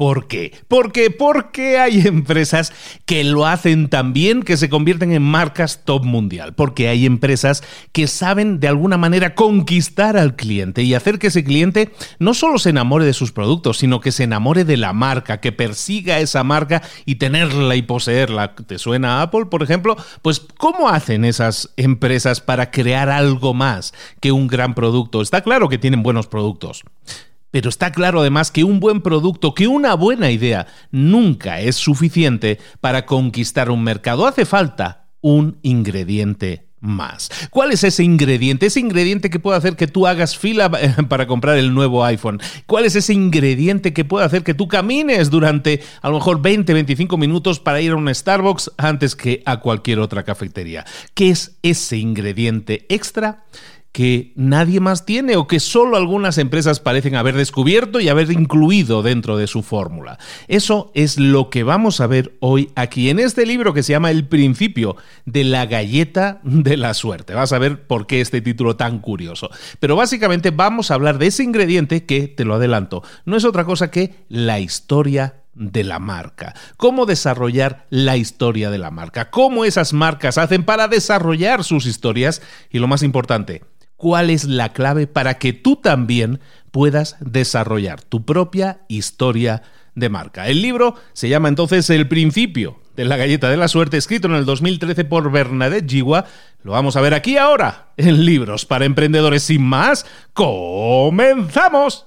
¿Por qué? Porque, hay empresas que lo hacen tan bien que se convierten en marcas top mundial. Porque hay empresas que saben de alguna manera conquistar al cliente y hacer que ese cliente no solo se enamore de sus productos, sino que se enamore de la marca, que persiga esa marca y tenerla y poseerla. ¿Te suena Apple, por ejemplo? Pues ¿cómo hacen esas empresas para crear algo más que un gran producto? Está claro que tienen buenos productos. Pero está claro además que un buen producto, que una buena idea, nunca es suficiente para conquistar un mercado. Hace falta un ingrediente más. ¿Cuál es ese ingrediente? Ese ingrediente que puede hacer que tú hagas fila para comprar el nuevo iPhone. ¿Cuál es ese ingrediente que puede hacer que tú camines durante a lo mejor 20, 25 minutos para ir a un Starbucks antes que a cualquier otra cafetería? ¿Qué es ese ingrediente extra? Que nadie más tiene o que solo algunas empresas parecen haber descubierto y haber incluido dentro de su fórmula. Eso es lo que vamos a ver hoy aquí en este libro que se llama El principio de la galleta de la suerte. Vas a ver por qué este título tan curioso. Pero básicamente vamos a hablar de ese ingrediente que, te lo adelanto, no es otra cosa que la historia de la marca, cómo desarrollar la historia de la marca, cómo esas marcas hacen para desarrollar sus historias y lo más importante, cuál es la clave para que tú también puedas desarrollar tu propia historia de marca. El libro se llama entonces El principio de la galleta de la suerte, escrito en el 2013 por Bernadette Giwa. Lo vamos a ver aquí ahora en Libros para Emprendedores. Sin más, comenzamos.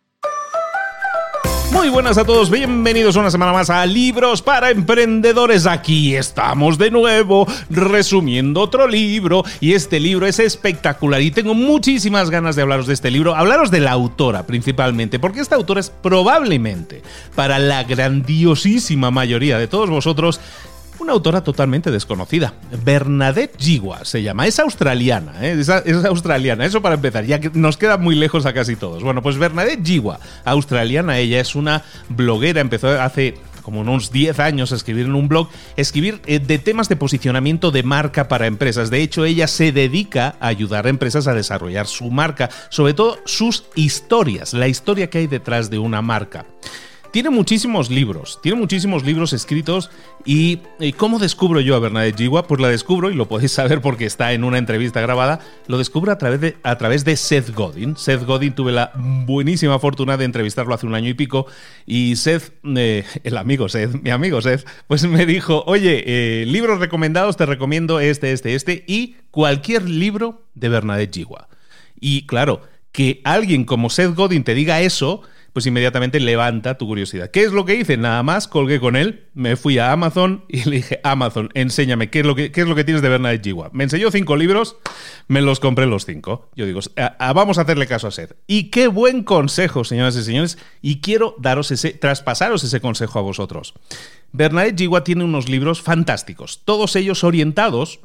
Muy buenas a todos, bienvenidos una semana más a Libros para Emprendedores. Aquí estamos de nuevo resumiendo otro libro y este libro es espectacular y tengo muchísimas ganas de hablaros de este libro, hablaros de la autora principalmente, porque esta autora es probablemente para la grandiosísima mayoría de todos vosotros una autora totalmente desconocida. Bernadette Jiwa se llama. Es australiana, ¿eh? es, australiana. Eso para empezar, ya que nos queda muy lejos a casi todos. Bueno, pues Bernadette Jiwa, australiana, ella es una bloguera, empezó hace como unos 10 años a escribir en un blog, escribir eh, de temas de posicionamiento de marca para empresas. De hecho, ella se dedica a ayudar a empresas a desarrollar su marca, sobre todo sus historias, la historia que hay detrás de una marca. Tiene muchísimos libros, tiene muchísimos libros escritos y, ¿cómo descubro yo a Bernadette Jiwa? Pues la descubro y lo podéis saber porque está en una entrevista grabada, lo descubro a través de, a través de Seth Godin. Seth Godin tuve la buenísima fortuna de entrevistarlo hace un año y pico y Seth, eh, el amigo Seth, mi amigo Seth, pues me dijo, oye, eh, libros recomendados, te recomiendo este, este, este y cualquier libro de Bernadette Jiwa. Y claro, que alguien como Seth Godin te diga eso, pues inmediatamente levanta tu curiosidad. ¿Qué es lo que hice? Nada más colgué con él, me fui a Amazon y le dije, Amazon, enséñame qué es lo que, qué es lo que tienes de Bernadette Jiwa. Me enseñó cinco libros, me los compré los cinco. Yo digo, vamos a hacerle caso a Seth. Y qué buen consejo, señoras y señores, y quiero daros ese, traspasaros ese consejo a vosotros. Bernadette Jiwa tiene unos libros fantásticos, todos ellos orientados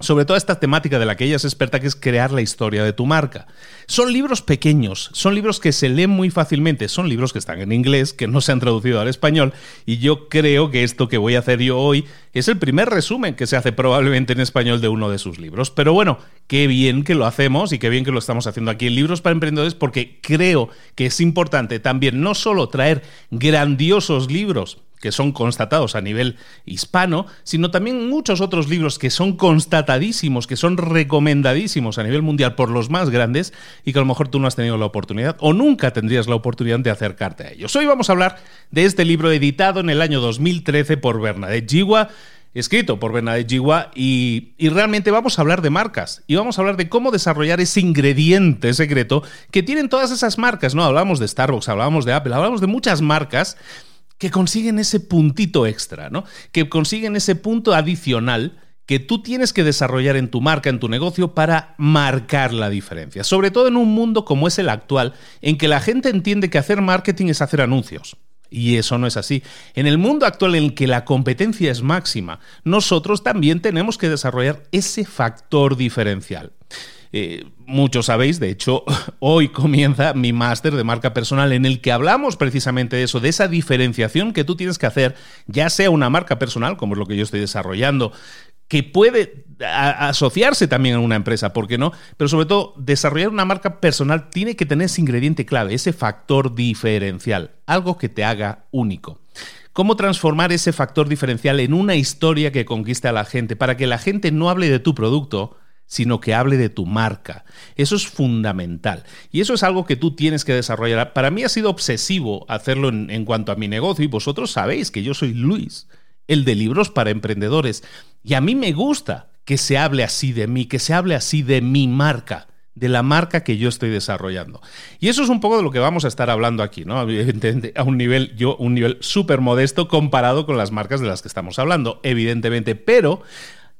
sobre toda esta temática de la que ella es experta, que es crear la historia de tu marca. Son libros pequeños, son libros que se leen muy fácilmente, son libros que están en inglés, que no se han traducido al español, y yo creo que esto que voy a hacer yo hoy es el primer resumen que se hace probablemente en español de uno de sus libros. Pero bueno, qué bien que lo hacemos y qué bien que lo estamos haciendo aquí en Libros para Emprendedores, porque creo que es importante también no solo traer grandiosos libros, que son constatados a nivel hispano, sino también muchos otros libros que son constatadísimos, que son recomendadísimos a nivel mundial por los más grandes y que a lo mejor tú no has tenido la oportunidad o nunca tendrías la oportunidad de acercarte a ellos. Hoy vamos a hablar de este libro editado en el año 2013 por Bernadette Jiwa escrito por Bernadette Jiwa y, y, realmente vamos a hablar de marcas y vamos a hablar de cómo desarrollar ese ingrediente secreto que tienen todas esas marcas, ¿no? Hablamos de Starbucks, hablamos de Apple, hablamos de muchas marcas que consiguen ese puntito extra, ¿no? Que consiguen ese punto adicional que tú tienes que desarrollar en tu marca, en tu negocio, para marcar la diferencia. Sobre todo en un mundo como es el actual, en que la gente entiende que hacer marketing es hacer anuncios. Y eso no es así. En el mundo actual en el que la competencia es máxima, nosotros también tenemos que desarrollar ese factor diferencial. Eh, muchos sabéis, de hecho, hoy comienza mi máster de marca personal en el que hablamos precisamente de eso, de esa diferenciación que tú tienes que hacer, ya sea una marca personal, como es lo que yo estoy desarrollando, que puede asociarse también a una empresa, ¿por qué no? Pero sobre todo, desarrollar una marca personal tiene que tener ese ingrediente clave, ese factor diferencial, algo que te haga único. ¿Cómo transformar ese factor diferencial en una historia que conquiste a la gente para que la gente no hable de tu producto, sino que hable de tu marca. Eso es fundamental. Y eso es algo que tú tienes que desarrollar. Para mí ha sido obsesivo hacerlo en, cuanto a mi negocio y vosotros sabéis que yo soy Luis, el de libros para emprendedores. Y a mí me gusta que se hable así de mí, que se hable así de mi marca de la marca que yo estoy desarrollando. Y eso es un poco de lo que vamos a estar hablando aquí, ¿no? A un nivel, yo, un nivel súper modesto comparado con las marcas de las que estamos hablando, evidentemente, pero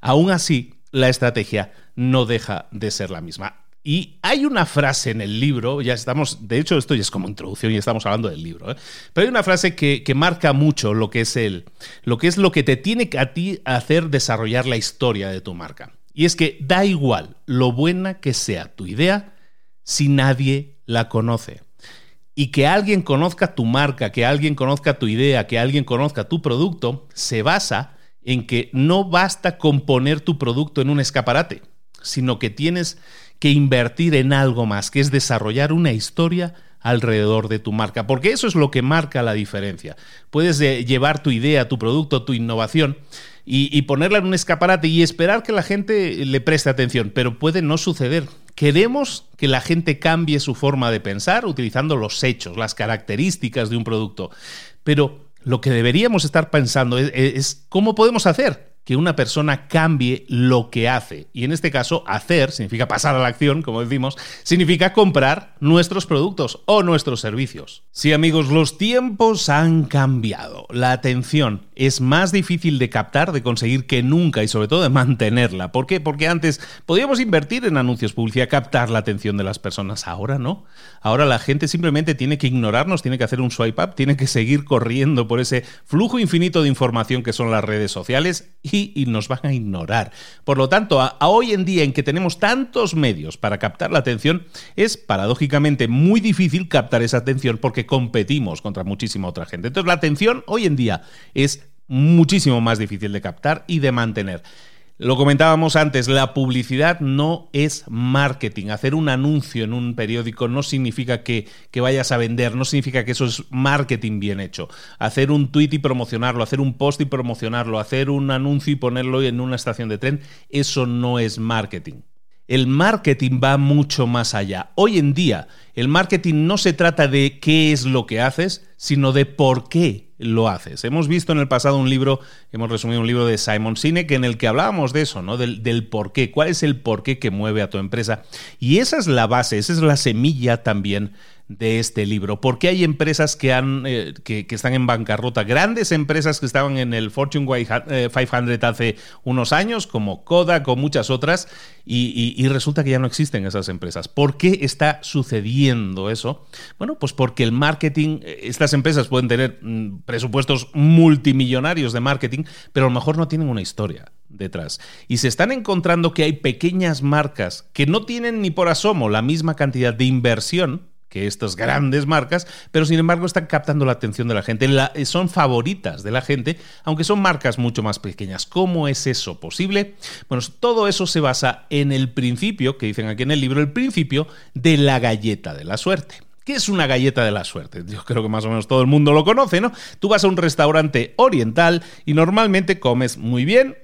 aún así la estrategia no deja de ser la misma. Y hay una frase en el libro, ya estamos, de hecho esto ya es como introducción y estamos hablando del libro, ¿eh? pero hay una frase que, que, marca mucho lo que es el, lo que es lo que te tiene a ti hacer desarrollar la historia de tu marca. Y es que da igual lo buena que sea tu idea si nadie la conoce. Y que alguien conozca tu marca, que alguien conozca tu idea, que alguien conozca tu producto, se basa en que no basta con poner tu producto en un escaparate, sino que tienes que invertir en algo más, que es desarrollar una historia alrededor de tu marca, porque eso es lo que marca la diferencia. Puedes eh, llevar tu idea, tu producto, tu innovación y, ponerla en un escaparate y esperar que la gente le preste atención, pero puede no suceder. Queremos que la gente cambie su forma de pensar utilizando los hechos, las características de un producto, pero lo que deberíamos estar pensando es, cómo podemos hacer que una persona cambie lo que hace. Y en este caso, hacer significa pasar a la acción, como decimos, significa comprar nuestros productos o nuestros servicios. Sí, amigos, los tiempos han cambiado. La atención es más difícil de captar, de conseguir que nunca y sobre todo de mantenerla. ¿Por qué? Porque antes podíamos invertir en anuncios, publicidad, captar la atención de las personas. Ahora no. Ahora la gente simplemente tiene que ignorarnos, tiene que hacer un swipe up, tiene que seguir corriendo por ese flujo infinito de información que son las redes sociales y nos van a ignorar. Por lo tanto, a, hoy en día en que tenemos tantos medios para captar la atención, es paradójicamente muy difícil captar esa atención porque competimos contra muchísima otra gente. Entonces la atención hoy en día es muchísimo más difícil de captar y de mantener. Lo comentábamos antes, la publicidad no es marketing. Hacer un anuncio en un periódico no significa que, vayas a vender, no significa que eso es marketing bien hecho. Hacer un tweet y promocionarlo, hacer un post y promocionarlo, hacer un anuncio y ponerlo en una estación de tren, eso no es marketing. El marketing va mucho más allá. Hoy en día, el marketing no se trata de qué es lo que haces, sino de por qué lo haces. Hemos visto en el pasado un libro, hemos resumido un libro de Simon Sinek en el que hablábamos de eso, ¿no? Del, del por qué, cuál es el por qué que mueve a tu empresa. Y esa es la base, esa es la semilla también de este libro. porque hay empresas que, han, eh, que, están en bancarrota? Grandes empresas que estaban en el Fortune 500 eh, hace unos años, como Kodak o muchas otras, y, resulta que ya no existen esas empresas. ¿Por qué está sucediendo eso? Bueno, pues porque el marketing, eh, estas empresas pueden tener mm, presupuestos multimillonarios de marketing, pero a lo mejor no tienen una historia detrás. Y se están encontrando que hay pequeñas marcas que no tienen ni por asomo la misma cantidad de inversión que estas grandes marcas, pero sin embargo están captando la atención de la gente, eh, son favoritas de la gente, aunque son marcas mucho más pequeñas. ¿Cómo es eso posible? Bueno, todo eso se basa en el principio, que dicen aquí en el libro, el principio de la galleta de la suerte. ¿Qué es una galleta de la suerte? Yo creo que más o menos todo el mundo lo conoce, ¿no? Tú vas a un restaurante oriental y normalmente comes muy bien,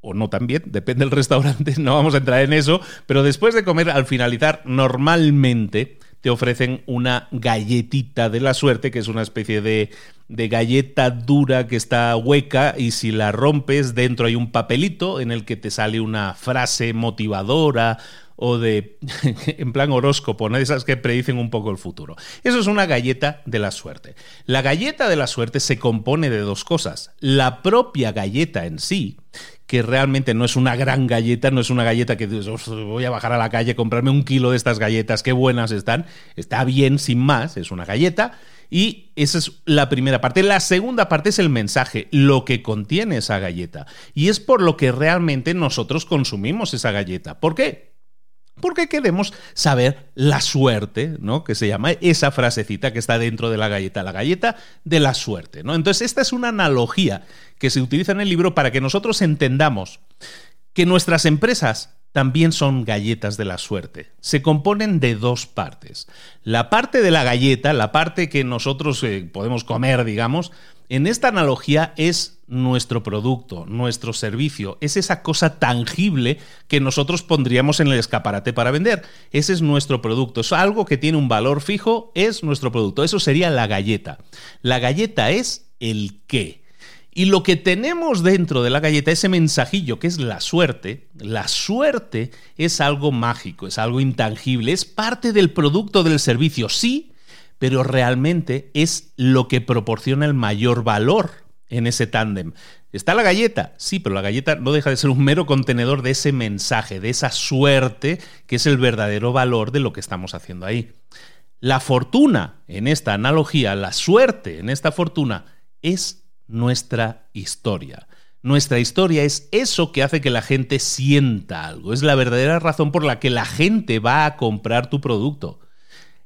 o no tan bien, depende del restaurante, no vamos a entrar en eso, pero después de comer, al finalizar, normalmente te ofrecen una galletita de la suerte, que es una especie de, de, galleta dura que está hueca y si la rompes dentro hay un papelito en el que te sale una frase motivadora o de, en plan horóscopo, ¿no? esas que predicen un poco el futuro. Eso es una galleta de la suerte. La galleta de la suerte se compone de dos cosas. La propia galleta en sí, que realmente no es una gran galleta, no es una galleta que voy a bajar a la calle a comprarme un kilo de estas galletas, qué buenas están. Está bien, sin más, es una galleta. Y esa es la primera parte. La segunda parte es el mensaje, lo que contiene esa galleta. Y es por lo que realmente nosotros consumimos esa galleta. ¿Por qué? Porque queremos saber la suerte, ¿no? Que se llama esa frasecita que está dentro de la galleta, la galleta de la suerte, ¿no? Entonces, esta es una analogía que se utiliza en el libro para que nosotros entendamos que nuestras empresas también son galletas de la suerte. Se componen de dos partes. La parte de la galleta, la parte que nosotros eh, podemos comer, digamos, en esta analogía es nuestro producto, nuestro servicio, es esa cosa tangible que nosotros pondríamos en el escaparate para vender. Ese es nuestro producto, es algo que tiene un valor fijo, es nuestro producto. Eso sería la galleta. La galleta es el qué. Y lo que tenemos dentro de la galleta, ese mensajillo que es la suerte, la suerte es algo mágico, es algo intangible, es parte del producto del servicio, sí, pero realmente es lo que proporciona el mayor valor en ese tándem. ¿Está la galleta? Sí, pero la galleta no deja de ser un mero contenedor de ese mensaje, de esa suerte, que es el verdadero valor de lo que estamos haciendo ahí. La fortuna, en esta analogía, la suerte en esta fortuna, es nuestra historia. Nuestra historia es eso que hace que la gente sienta algo. Es la verdadera razón por la que la gente va a comprar tu producto.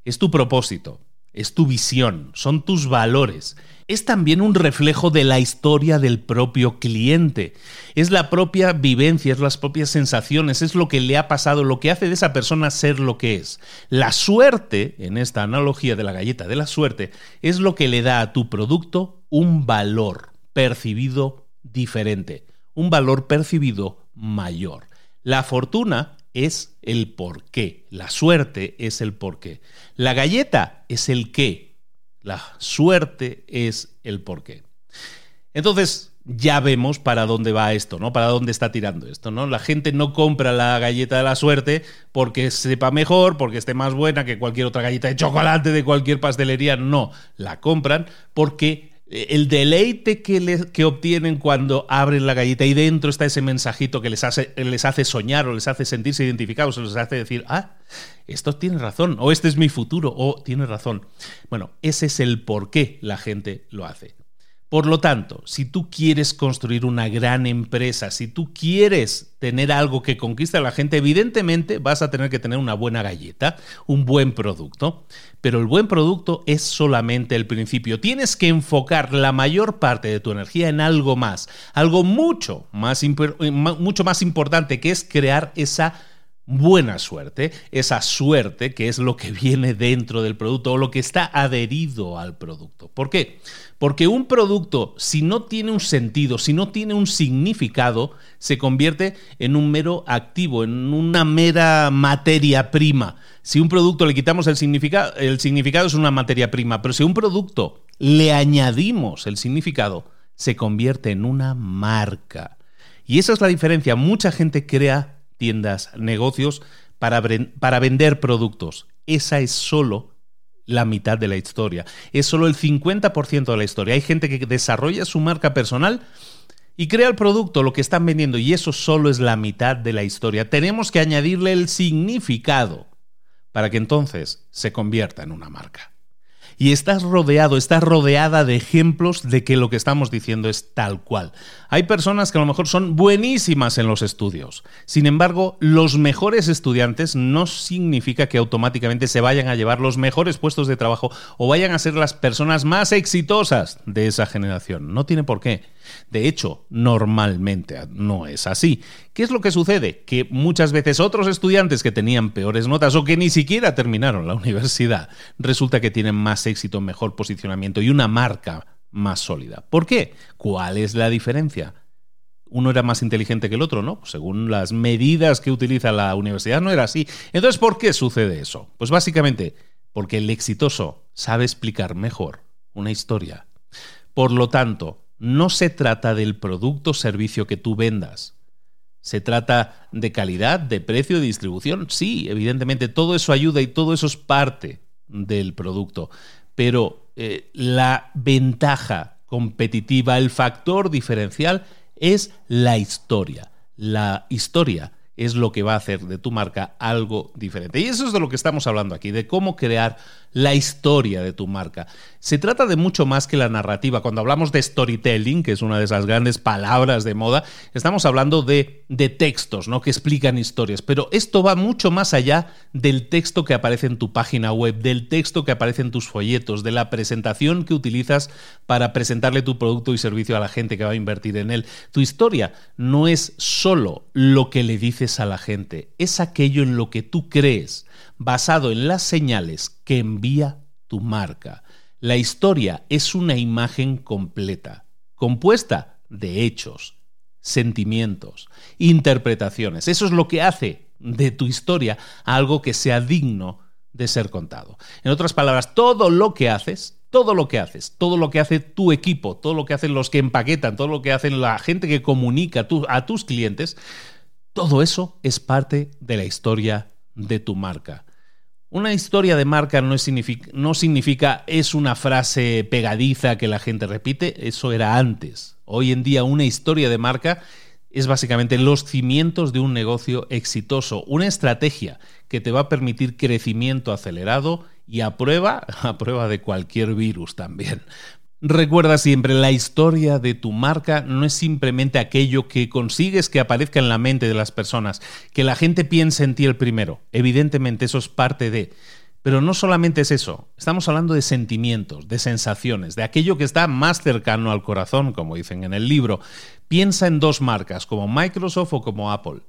Es tu propósito, es tu visión, son tus valores. Es también un reflejo de la historia del propio cliente. Es la propia vivencia, es las propias sensaciones, es lo que le ha pasado, lo que hace de esa persona ser lo que es. La suerte, en esta analogía de la galleta de la suerte, es lo que le da a tu producto un valor percibido diferente, un valor percibido mayor. La fortuna es el por qué, la suerte es el por qué. La galleta es el qué, la suerte es el por qué. Entonces, ya vemos para dónde va esto, ¿no? Para dónde está tirando esto, ¿no? La gente no compra la galleta de la suerte porque sepa mejor, porque esté más buena que cualquier otra galleta de chocolate de cualquier pastelería, no, la compran porque el deleite que, que, obtienen cuando abren la galleta y dentro está ese mensajito que les hace, les hace soñar o les hace sentirse identificados o les hace decir, ah, esto tiene razón, o este es mi futuro, o tiene razón. Bueno, ese es el por qué la gente lo hace. Por lo tanto, si tú quieres construir una gran empresa, si tú quieres tener algo que conquiste a la gente, evidentemente vas a tener que tener una buena galleta, un buen producto. Pero el buen producto es solamente el principio. Tienes que enfocar la mayor parte de tu energía en algo más, algo mucho más, mucho más importante, que es crear esa buena suerte, esa suerte que es lo que viene dentro del producto o lo que está adherido al producto. ¿Por qué? Porque un producto, si no tiene un sentido, si no tiene un significado, se convierte en un mero activo, en una mera materia prima. Si un producto le quitamos el significado, el significado es una materia prima, pero si un producto le añadimos el significado, se convierte en una marca. Y esa es la diferencia. Mucha gente crea tiendas, negocios para, para vender productos. Esa es solo la mitad de la historia. Es solo el 50% de la historia. Hay gente que desarrolla su marca personal y crea el producto, lo que están vendiendo, y eso solo es la mitad de la historia. Tenemos que añadirle el significado para que entonces se convierta en una marca y estás rodeado, estás rodeada de ejemplos de que lo que estamos diciendo es tal cual. Hay personas que a lo mejor son buenísimas en los estudios. Sin embargo, los mejores estudiantes no significa que automáticamente se vayan a llevar los mejores puestos de trabajo o vayan a ser las personas más exitosas de esa generación. No tiene por qué. De hecho, normalmente no es así. ¿Qué es lo que sucede? Que muchas veces otros estudiantes que tenían peores notas o que ni siquiera terminaron la universidad, resulta que tienen más éxito, mejor posicionamiento y una marca más sólida. ¿Por qué? ¿Cuál es la diferencia? uno era más inteligente que el otro, ¿no? Según las medidas que utiliza la universidad no era así. Entonces, ¿por qué sucede eso? Pues básicamente porque el exitoso sabe explicar mejor una historia. Por lo tanto, no se trata del producto o servicio que tú vendas. Se trata de calidad, de precio, de distribución. Sí, evidentemente todo eso ayuda y todo eso es parte del producto. Pero eh, la ventaja competitiva, el factor diferencial es la historia. La historia es lo que va a hacer de tu marca algo diferente. Y eso es de lo que estamos hablando aquí, de cómo crear la historia de tu marca. Se trata de mucho más que la narrativa. Cuando hablamos de storytelling, que es una de esas grandes palabras de moda, estamos hablando de, textos, ¿no? Que explican historias. Pero esto va mucho más allá del texto que aparece en tu página web, del texto que aparece en tus folletos, de la presentación que utilizas para presentarle tu producto y servicio a la gente que va a invertir en él. Tu historia no es solo lo que le dices a la gente, es aquello en lo que tú crees basado en las señales que envía tu marca. La historia es una imagen completa, compuesta de hechos, sentimientos, interpretaciones. Eso es lo que hace de tu historia algo que sea digno de ser contado. En otras palabras, todo lo que haces, todo lo que haces, todo lo que hace tu equipo, todo lo que hacen los que empaquetan, todo lo que hacen la gente que comunica a tus clientes, todo eso es parte de la historia de tu marca. Una historia de marca no significa, no significa es una frase pegadiza que la gente repite, eso era antes. Hoy en día una historia de marca es básicamente los cimientos de un negocio exitoso, una estrategia que te va a permitir crecimiento acelerado y a prueba, a prueba de cualquier virus también. Recuerda siempre, la historia de tu marca no es simplemente aquello que consigues que aparezca en la mente de las personas, que la gente piense en ti el primero. Evidentemente eso es parte de... Pero no solamente es eso, estamos hablando de sentimientos, de sensaciones, de aquello que está más cercano al corazón, como dicen en el libro. Piensa en dos marcas, como Microsoft o como Apple.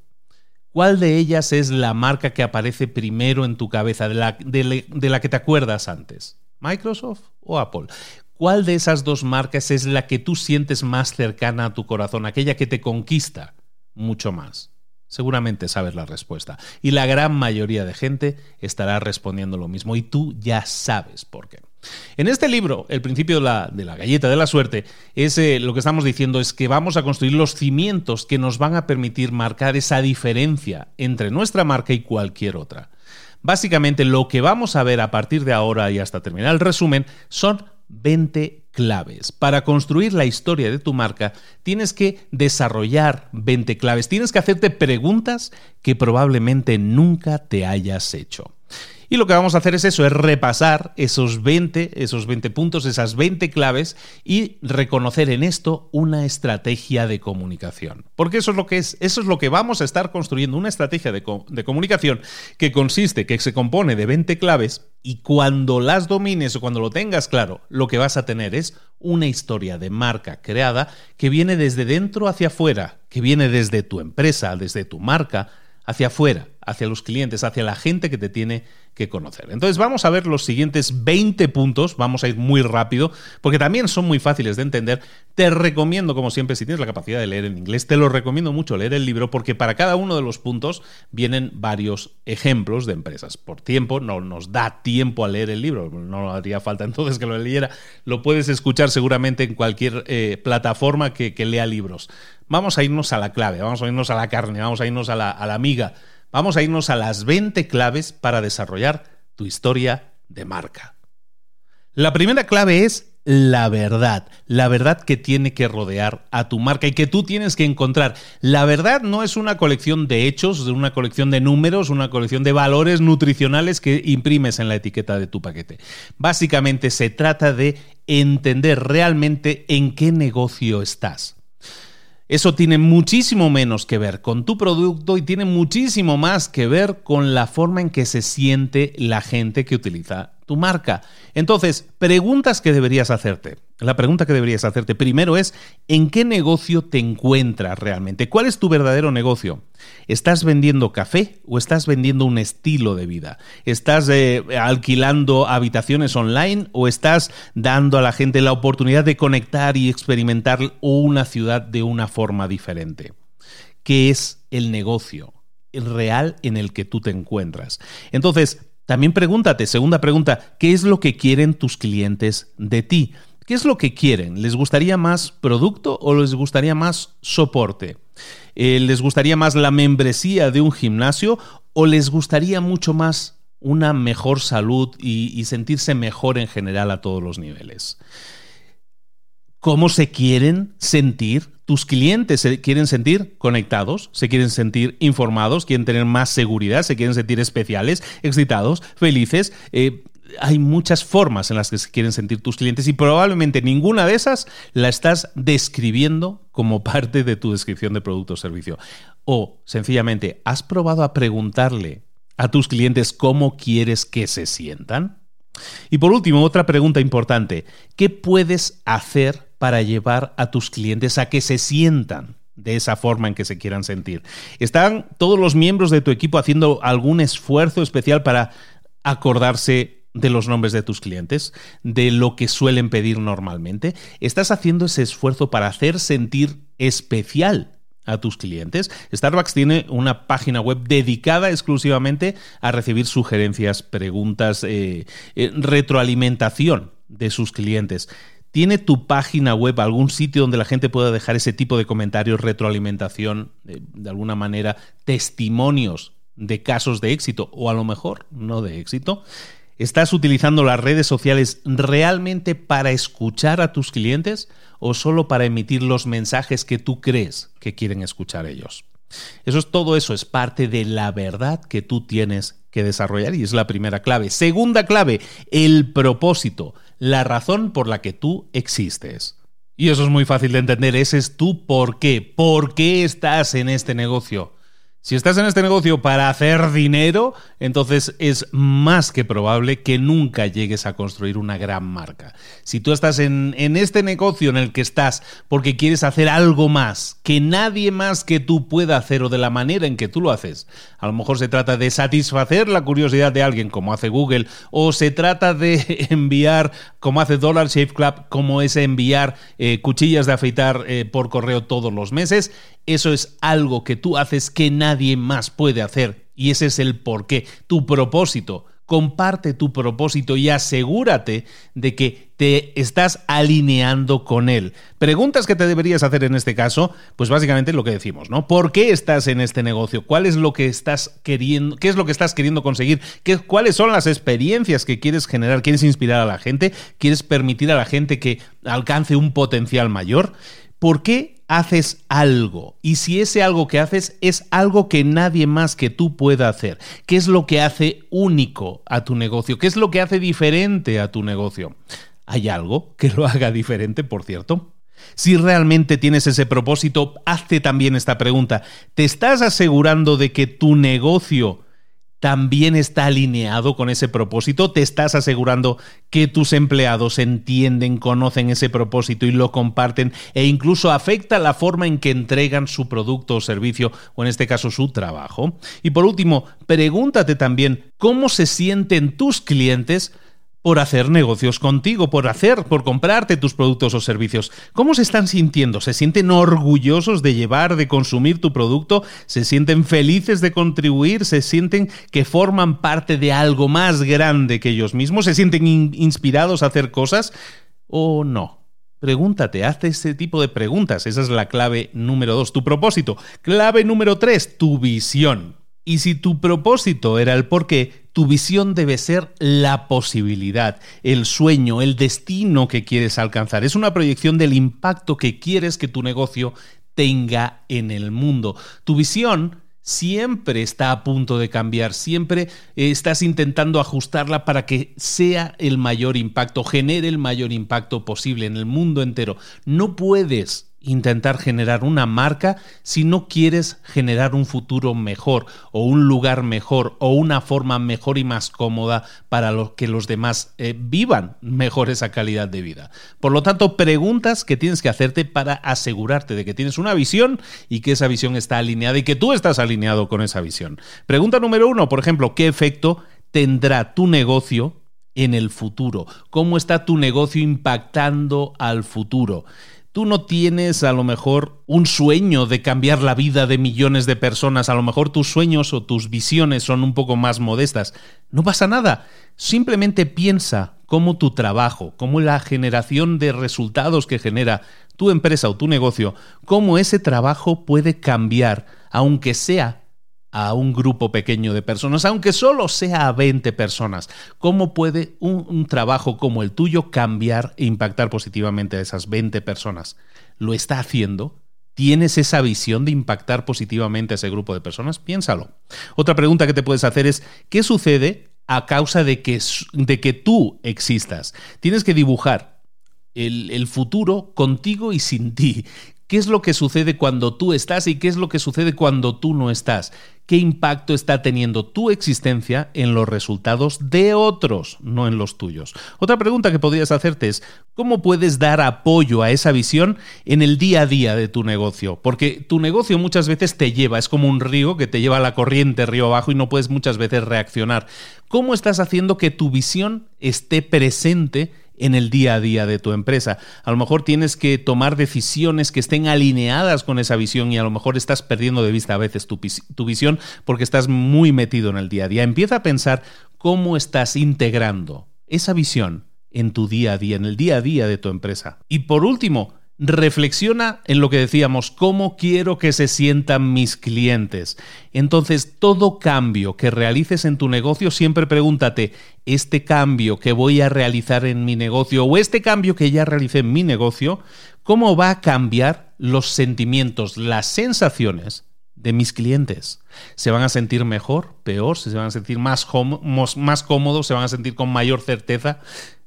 ¿Cuál de ellas es la marca que aparece primero en tu cabeza, de la, de la que te acuerdas antes? ¿Microsoft o Apple? ¿Cuál de esas dos marcas es la que tú sientes más cercana a tu corazón, aquella que te conquista mucho más? Seguramente sabes la respuesta. Y la gran mayoría de gente estará respondiendo lo mismo. Y tú ya sabes por qué. En este libro, el principio de la, galleta de la suerte, es eh, lo que estamos diciendo es que vamos a construir los cimientos que nos van a permitir marcar esa diferencia entre nuestra marca y cualquier otra. Básicamente lo que vamos a ver a partir de ahora y hasta terminar el resumen son 20 claves. Para construir la historia de tu marca tienes que desarrollar 20 claves, tienes que hacerte preguntas que probablemente nunca te hayas hecho. Y lo que vamos a hacer es eso, es repasar esos 20, esos 20 puntos, esas 20 claves y reconocer en esto una estrategia de comunicación. Porque eso es lo que es, eso es lo que vamos a estar construyendo, una estrategia de, comunicación que consiste, que se compone de 20 claves y cuando las domines o cuando lo tengas claro, lo que vas a tener es una historia de marca creada que viene desde dentro hacia afuera, que viene desde tu empresa, desde tu marca, hacia afuera, hacia los clientes, hacia la gente que te tiene que conocer. Entonces vamos a ver los siguientes 20 puntos, vamos a ir muy rápido, porque también son muy fáciles de entender. Te recomiendo, como siempre, si tienes la capacidad de leer en inglés, te lo recomiendo mucho leer el libro, porque para cada uno de los puntos vienen varios ejemplos de empresas. Por tiempo, no nos da tiempo a leer el libro, no haría falta entonces que lo leyera. Lo puedes escuchar seguramente en cualquier eh, plataforma que, lea libros. Vamos a irnos a la clave, vamos a irnos a la carne, vamos a irnos a la, a la amiga vamos a irnos a las 20 claves para desarrollar tu historia de marca. La primera clave es la verdad, la verdad que tiene que rodear a tu marca y que tú tienes que encontrar. La verdad no es una colección de hechos, una colección de números, una colección de valores nutricionales que imprimes en la etiqueta de tu paquete. Básicamente se trata de entender realmente en qué negocio estás. Eso tiene muchísimo menos que ver con tu producto y tiene muchísimo más que ver con la forma en que se siente la gente que utiliza tu marca. Entonces, preguntas que deberías hacerte. La pregunta que deberías hacerte primero es, ¿en qué negocio te encuentras realmente? ¿Cuál es tu verdadero negocio? ¿Estás vendiendo café o estás vendiendo un estilo de vida? ¿Estás eh, alquilando habitaciones online o estás dando a la gente la oportunidad de conectar y experimentar una ciudad de una forma diferente? ¿Qué es el negocio? real en el que tú te encuentras. Entonces, también pregúntate, segunda pregunta, ¿qué es lo que quieren tus clientes de ti? ¿Qué es lo que quieren? ¿Les gustaría más producto o les gustaría más soporte? Eh, ¿Les gustaría más la membresía de un gimnasio o les gustaría mucho más una mejor salud y sentirse mejor en general a todos los niveles? ¿Cómo se quieren sentir tus clientes se quieren sentir conectados, se quieren sentir informados, quieren tener más seguridad, se quieren sentir especiales, excitados, felices. Eh, hay muchas formas en las que se quieren sentir tus clientes y probablemente ninguna de esas la estás describiendo como parte de tu descripción de producto o servicio. O sencillamente, ¿has probado a preguntarle a tus clientes cómo quieres que se sientan? Y por último, otra pregunta importante. ¿Qué puedes hacer para llevar a tus clientes a que se sientan de esa forma en que se quieran sentir. ¿Están todos los miembros de tu equipo haciendo algún esfuerzo especial para acordarse de los nombres de tus clientes, de lo que suelen pedir normalmente? ¿Estás haciendo ese esfuerzo para hacer sentir especial a tus clientes. Starbucks tiene una página web dedicada exclusivamente a recibir sugerencias, preguntas, eh, eh, retroalimentación de sus clientes. ¿Tiene tu página web algún sitio donde la gente pueda dejar ese tipo de comentarios, retroalimentación, de, alguna manera, testimonios de casos de éxito o a lo mejor no de éxito? ¿Estás utilizando las redes sociales realmente para escuchar a tus clientes o solo para emitir los mensajes que tú crees que quieren escuchar ellos? Eso es todo eso, es parte de la verdad que tú tienes que desarrollar y es la primera clave. Segunda clave, el propósito la razón por la que tú existes. Y eso es muy fácil de entender, ese es tu por qué. ¿Por qué estás en este negocio? Si estás en este negocio para hacer dinero, entonces es más que probable que nunca llegues a construir una gran marca. Si tú estás en, este negocio en el que estás porque quieres hacer algo más que nadie más que tú pueda hacer o de la manera en que tú lo haces, a lo mejor se trata de satisfacer la curiosidad de alguien como hace Google o se trata de enviar como hace Dollar Shave Club, como es enviar eh, cuchillas de afeitar eh, por correo todos los meses, eso es algo que tú haces que nadie más puede hacer. Y ese es el porqué, tu propósito comparte tu propósito y asegúrate de que te estás alineando con él. Preguntas que te deberías hacer en este caso, pues básicamente lo que decimos, ¿no? ¿Por qué estás en este negocio? ¿Cuál es lo que estás queriendo, qué es lo que estás queriendo conseguir? ¿Qué, ¿Cuáles son las experiencias que quieres generar? ¿Quieres inspirar a la gente? ¿Quieres permitir a la gente que alcance un potencial mayor? ¿Por qué haces algo y si ese algo que haces es algo que nadie más que tú pueda hacer. ¿Qué es lo que hace único a tu negocio? ¿Qué es lo que hace diferente a tu negocio? ¿Hay algo que lo haga diferente, por cierto? Si realmente tienes ese propósito, hazte también esta pregunta. ¿Te estás asegurando de que tu negocio también está alineado con ese propósito? ¿Te estás asegurando que tus empleados entienden, conocen ese propósito y lo comparten e incluso afecta la forma en que entregan su producto o servicio o en este caso su trabajo? Y por último, pregúntate también cómo se sienten tus clientes por hacer negocios contigo, por hacer, por comprarte tus productos o servicios. ¿Cómo se están sintiendo? ¿Se sienten orgullosos de llevar, de consumir tu producto? ¿Se sienten felices de contribuir? ¿Se sienten que forman parte de algo más grande que ellos mismos? ¿Se sienten inspirados a hacer cosas? ¿O no? Pregúntate, haz ese tipo de preguntas. Esa es la clave número dos, tu propósito. Clave número tres, tu visión. Y si tu propósito era el por qué, tu visión debe ser la posibilidad, el sueño, el destino que quieres alcanzar. Es una proyección del impacto que quieres que tu negocio tenga en el mundo. Tu visión siempre está a punto de cambiar, siempre estás intentando ajustarla para que sea el mayor impacto, genere el mayor impacto posible en el mundo entero. No puedes intentar generar una marca si no quieres generar un futuro mejor o un lugar mejor o una forma mejor y más cómoda para que los demás eh, vivan mejor esa calidad de vida. Por lo tanto, preguntas que tienes que hacerte para asegurarte de que tienes una visión y que esa visión está alineada y que tú estás alineado con esa visión. Pregunta número uno, por ejemplo, ¿qué efecto tendrá tu negocio en el futuro? ¿Cómo está tu negocio impactando al futuro? Tú no tienes a lo mejor un sueño de cambiar la vida de millones de personas, a lo mejor tus sueños o tus visiones son un poco más modestas. No pasa nada, simplemente piensa cómo tu trabajo, cómo la generación de resultados que genera tu empresa o tu negocio, cómo ese trabajo puede cambiar, aunque sea a un grupo pequeño de personas, aunque solo sea a 20 personas. ¿Cómo puede un, trabajo como el tuyo cambiar e impactar positivamente a esas 20 personas? ¿Lo está haciendo? ¿Tienes esa visión de impactar positivamente a ese grupo de personas? Piénsalo. Otra pregunta que te puedes hacer es, ¿qué sucede a causa de que, de que tú existas? Tienes que dibujar el, el futuro contigo y sin ti. ¿Qué es lo que sucede cuando tú estás y qué es lo que sucede cuando tú no estás? ¿Qué impacto está teniendo tu existencia en los resultados de otros, no en los tuyos? Otra pregunta que podrías hacerte es, ¿cómo puedes dar apoyo a esa visión en el día a día de tu negocio? Porque tu negocio muchas veces te lleva, es como un río que te lleva a la corriente río abajo y no puedes muchas veces reaccionar. ¿Cómo estás haciendo que tu visión esté presente en el día a día de tu empresa. A lo mejor tienes que tomar decisiones que estén alineadas con esa visión y a lo mejor estás perdiendo de vista a veces tu, visión porque estás muy metido en el día a día. Empieza a pensar cómo estás integrando esa visión en tu día a día, en el día a día de tu empresa. Y por último, reflexiona en lo que decíamos, cómo quiero que se sientan mis clientes. Entonces, todo cambio que realices en tu negocio, siempre pregúntate, este cambio que voy a realizar en mi negocio o este cambio que ya realicé en mi negocio, ¿cómo va a cambiar los sentimientos, las sensaciones de mis clientes? ¿Se van a sentir mejor, peor? ¿Se van a sentir más, cómodos? ¿Se van a sentir con mayor certeza?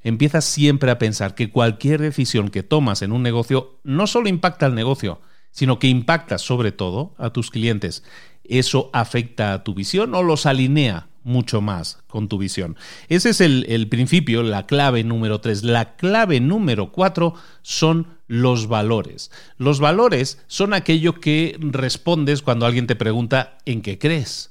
Empiezas siempre a pensar que cualquier decisión que tomas en un negocio no solo impacta al negocio, sino que impacta sobre todo a tus clientes. ¿Eso afecta a tu visión o los alinea mucho más con tu visión? Ese es el, principio, la clave número tres. La clave número cuatro son los valores. Los valores son aquello que respondes cuando alguien te pregunta en qué crees.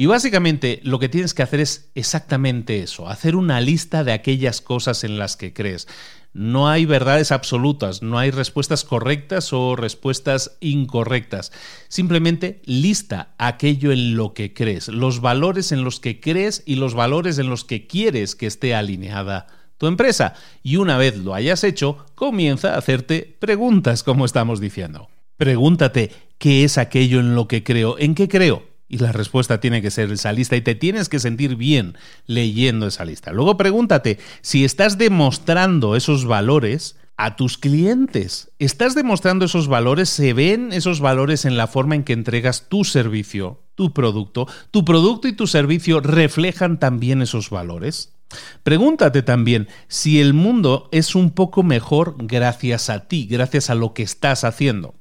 Y básicamente lo que tienes que hacer es exactamente eso, hacer una lista de aquellas cosas en las que crees. No hay verdades absolutas, no hay respuestas correctas o respuestas incorrectas. Simplemente lista aquello en lo que crees, los valores en los que crees y los valores en los que quieres que esté alineada tu empresa. Y una vez lo hayas hecho, comienza a hacerte preguntas, como estamos diciendo. Pregúntate, ¿qué es aquello en lo que creo? ¿En qué creo? Y la respuesta tiene que ser esa lista y te tienes que sentir bien leyendo esa lista. Luego pregúntate si estás demostrando esos valores a tus clientes. ¿Estás demostrando esos valores? ¿Se ven esos valores en la forma en que entregas tu servicio, tu producto? ¿Tu producto y tu servicio reflejan también esos valores? Pregúntate también si el mundo es un poco mejor gracias a ti, gracias a lo que estás haciendo.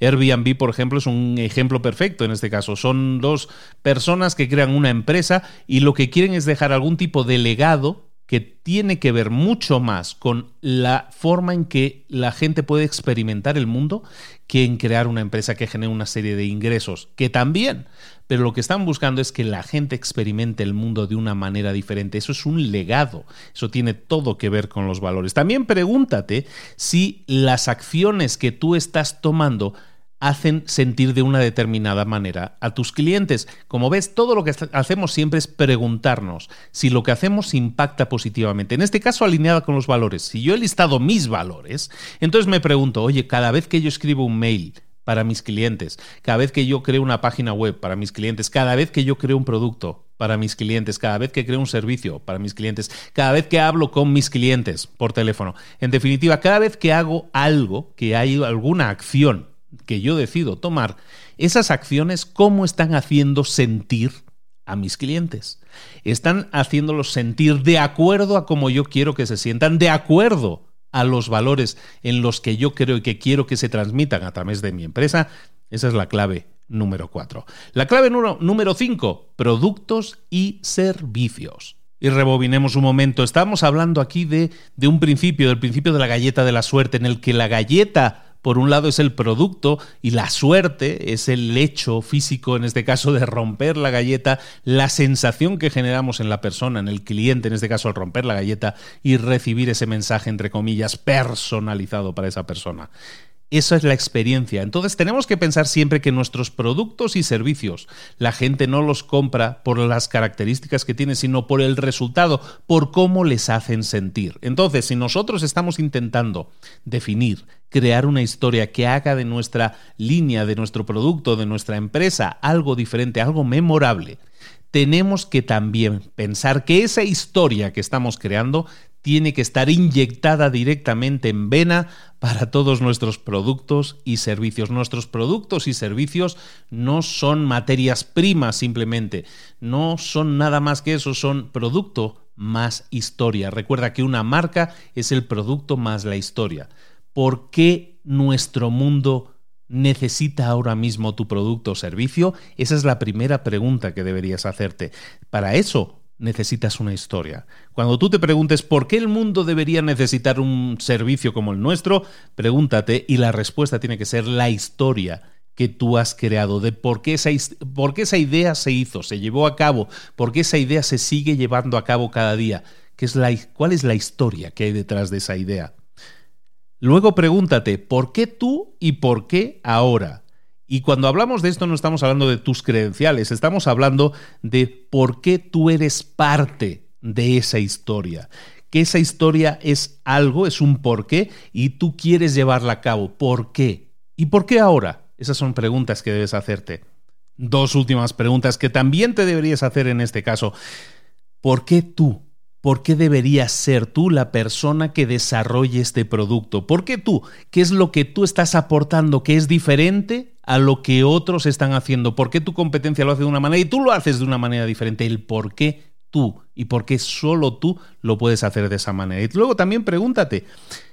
Airbnb, por ejemplo, es un ejemplo perfecto en este caso. Son dos personas que crean una empresa y lo que quieren es dejar algún tipo de legado que tiene que ver mucho más con la forma en que la gente puede experimentar el mundo que en crear una empresa que genere una serie de ingresos, que también, pero lo que están buscando es que la gente experimente el mundo de una manera diferente. Eso es un legado, eso tiene todo que ver con los valores. También pregúntate si las acciones que tú estás tomando hacen sentir de una determinada manera a tus clientes. Como ves, todo lo que hacemos siempre es preguntarnos si lo que hacemos impacta positivamente. En este caso, alineada con los valores. Si yo he listado mis valores, entonces me pregunto, oye, cada vez que yo escribo un mail, para mis clientes, cada vez que yo creo una página web para mis clientes, cada vez que yo creo un producto para mis clientes, cada vez que creo un servicio para mis clientes, cada vez que hablo con mis clientes por teléfono. En definitiva, cada vez que hago algo, que hay alguna acción que yo decido tomar, esas acciones, ¿cómo están haciendo sentir a mis clientes? Están haciéndolos sentir de acuerdo a cómo yo quiero que se sientan, de acuerdo a los valores en los que yo creo y que quiero que se transmitan a través de mi empresa. Esa es la clave número cuatro. La clave número cinco, productos y servicios. Y rebobinemos un momento. Estamos hablando aquí de, de un principio, del principio de la galleta de la suerte, en el que la galleta por un lado es el producto y la suerte es el hecho físico, en este caso, de romper la galleta, la sensación que generamos en la persona, en el cliente, en este caso, al romper la galleta y recibir ese mensaje, entre comillas, personalizado para esa persona. Esa es la experiencia. Entonces tenemos que pensar siempre que nuestros productos y servicios, la gente no los compra por las características que tienen, sino por el resultado, por cómo les hacen sentir. Entonces, si nosotros estamos intentando definir, crear una historia que haga de nuestra línea, de nuestro producto, de nuestra empresa, algo diferente, algo memorable, tenemos que también pensar que esa historia que estamos creando tiene que estar inyectada directamente en vena para todos nuestros productos y servicios. Nuestros productos y servicios no son materias primas simplemente, no son nada más que eso, son producto más historia. Recuerda que una marca es el producto más la historia. ¿Por qué nuestro mundo necesita ahora mismo tu producto o servicio? Esa es la primera pregunta que deberías hacerte. Para eso necesitas una historia. Cuando tú te preguntes por qué el mundo debería necesitar un servicio como el nuestro, pregúntate y la respuesta tiene que ser la historia que tú has creado, de por qué, esa, por qué esa idea se hizo, se llevó a cabo, por qué esa idea se sigue llevando a cabo cada día, ¿Qué es la, cuál es la historia que hay detrás de esa idea. Luego pregúntate, ¿por qué tú y por qué ahora? Y cuando hablamos de esto no estamos hablando de tus credenciales, estamos hablando de por qué tú eres parte de esa historia. Que esa historia es algo, es un porqué y tú quieres llevarla a cabo. ¿Por qué? ¿Y por qué ahora? Esas son preguntas que debes hacerte. Dos últimas preguntas que también te deberías hacer en este caso. ¿Por qué tú? ¿Por qué deberías ser tú la persona que desarrolle este producto? ¿Por qué tú? ¿Qué es lo que tú estás aportando que es diferente a lo que otros están haciendo? ¿Por qué tu competencia lo hace de una manera y tú lo haces de una manera diferente? El por qué tú y por qué solo tú lo puedes hacer de esa manera. Y luego también pregúntate,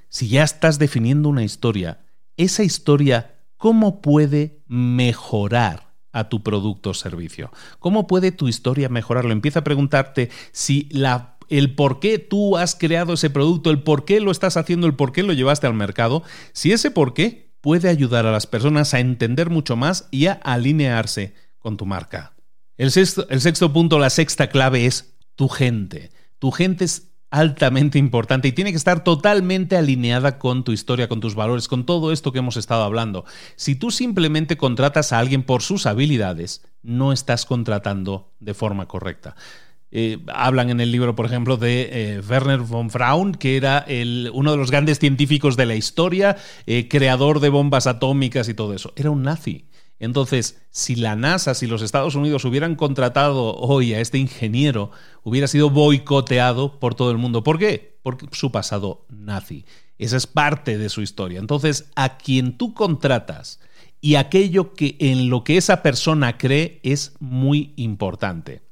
si ya estás definiendo una historia, esa historia, ¿cómo puede mejorar? a tu producto o servicio. ¿Cómo puede tu historia mejorarlo? Empieza a preguntarte si la el por qué tú has creado ese producto, el por qué lo estás haciendo, el por qué lo llevaste al mercado, si ese por qué puede ayudar a las personas a entender mucho más y a alinearse con tu marca. El sexto, el sexto punto, la sexta clave es tu gente. Tu gente es altamente importante y tiene que estar totalmente alineada con tu historia, con tus valores, con todo esto que hemos estado hablando. Si tú simplemente contratas a alguien por sus habilidades, no estás contratando de forma correcta. Eh, hablan en el libro, por ejemplo, de eh, Werner von Braun, que era uno de los grandes científicos de la historia, eh, creador de bombas atómicas y todo eso. Era un nazi. Entonces, si la NASA, si los Estados Unidos hubieran contratado hoy a este ingeniero, hubiera sido boicoteado por todo el mundo. ¿Por qué? Porque su pasado nazi. Esa es parte de su historia. Entonces, a quien tú contratas y aquello que en lo que esa persona cree es muy importante.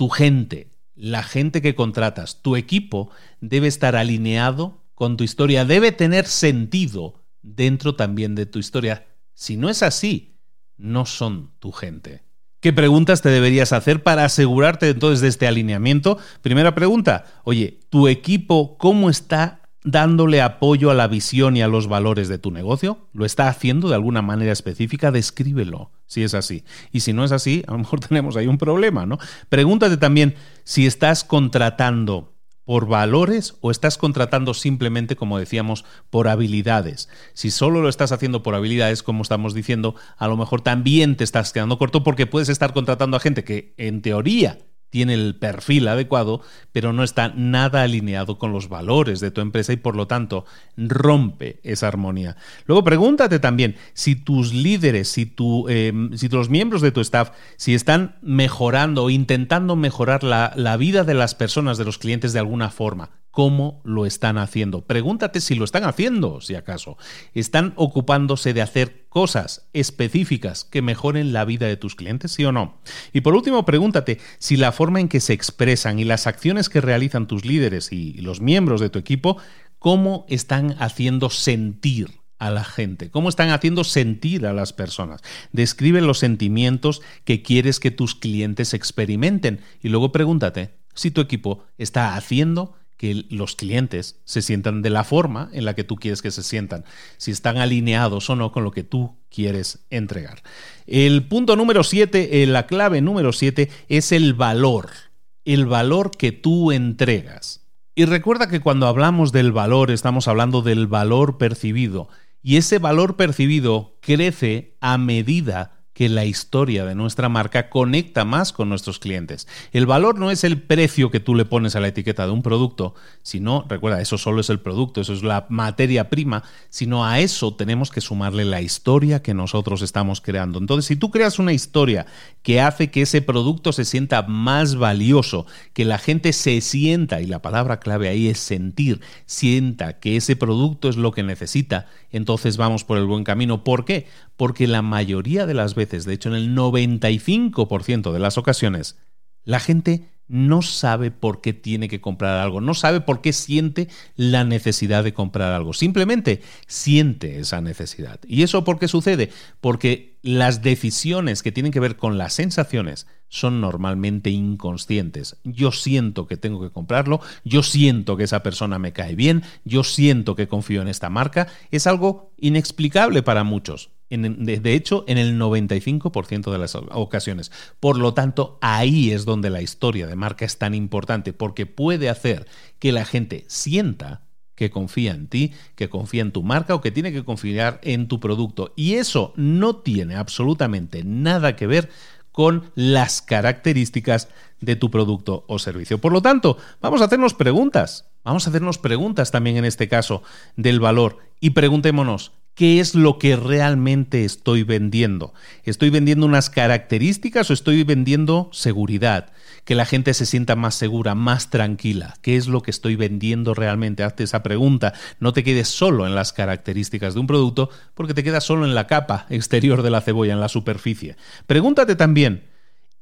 Tu gente, la gente que contratas, tu equipo debe estar alineado con tu historia, debe tener sentido dentro también de tu historia. Si no es así, no son tu gente. ¿Qué preguntas te deberías hacer para asegurarte entonces de este alineamiento? Primera pregunta, oye, ¿tu equipo cómo está dándole apoyo a la visión y a los valores de tu negocio? ¿Lo está haciendo de alguna manera específica? Descríbelo, si es así. Y si no es así, a lo mejor tenemos ahí un problema, ¿no? Pregúntate también si estás contratando por valores o estás contratando simplemente, como decíamos, por habilidades. Si solo lo estás haciendo por habilidades, como estamos diciendo, a lo mejor también te estás quedando corto porque puedes estar contratando a gente que en teoría tiene el perfil adecuado, pero no está nada alineado con los valores de tu empresa y por lo tanto rompe esa armonía. Luego pregúntate también si tus líderes, si, tu, em, si los miembros de tu staff, si están mejorando o intentando mejorar la, la vida de las personas, de los clientes de alguna forma cómo lo están haciendo. Pregúntate si lo están haciendo, si acaso. ¿Están ocupándose de hacer cosas específicas que mejoren la vida de tus clientes, sí o no? Y por último, pregúntate si la forma en que se expresan y las acciones que realizan tus líderes y los miembros de tu equipo, cómo están haciendo sentir a la gente, cómo están haciendo sentir a las personas. Describe los sentimientos que quieres que tus clientes experimenten y luego pregúntate si tu equipo está haciendo que los clientes se sientan de la forma en la que tú quieres que se sientan, si están alineados o no con lo que tú quieres entregar. El punto número 7, eh, la clave número 7 es el valor, el valor que tú entregas. Y recuerda que cuando hablamos del valor estamos hablando del valor percibido y ese valor percibido crece a medida que la historia de nuestra marca conecta más con nuestros clientes. El valor no es el precio que tú le pones a la etiqueta de un producto, sino, recuerda, eso solo es el producto, eso es la materia prima, sino a eso tenemos que sumarle la historia que nosotros estamos creando. Entonces, si tú creas una historia que hace que ese producto se sienta más valioso, que la gente se sienta, y la palabra clave ahí es sentir, sienta que ese producto es lo que necesita, entonces vamos por el buen camino. ¿Por qué? Porque la mayoría de las veces, de hecho en el 95% de las ocasiones, la gente no sabe por qué tiene que comprar algo, no sabe por qué siente la necesidad de comprar algo, simplemente siente esa necesidad. ¿Y eso por qué sucede? Porque las decisiones que tienen que ver con las sensaciones son normalmente inconscientes. Yo siento que tengo que comprarlo, yo siento que esa persona me cae bien, yo siento que confío en esta marca, es algo inexplicable para muchos de hecho, en el 95% de las ocasiones. Por lo tanto, ahí es donde la historia de marca es tan importante, porque puede hacer que la gente sienta que confía en ti, que confía en tu marca o que tiene que confiar en tu producto. Y eso no tiene absolutamente nada que ver con las características de tu producto o servicio. Por lo tanto, vamos a hacernos preguntas. Vamos a hacernos preguntas también en este caso del valor y preguntémonos, qué es lo que realmente estoy vendiendo. ¿Estoy vendiendo unas características o estoy vendiendo seguridad? Que la gente se sienta más segura, más tranquila. ¿Qué es lo que estoy vendiendo realmente? Hazte esa pregunta. No te quedes solo en las características de un producto porque te quedas solo en la capa exterior de la cebolla, en la superficie. Pregúntate también,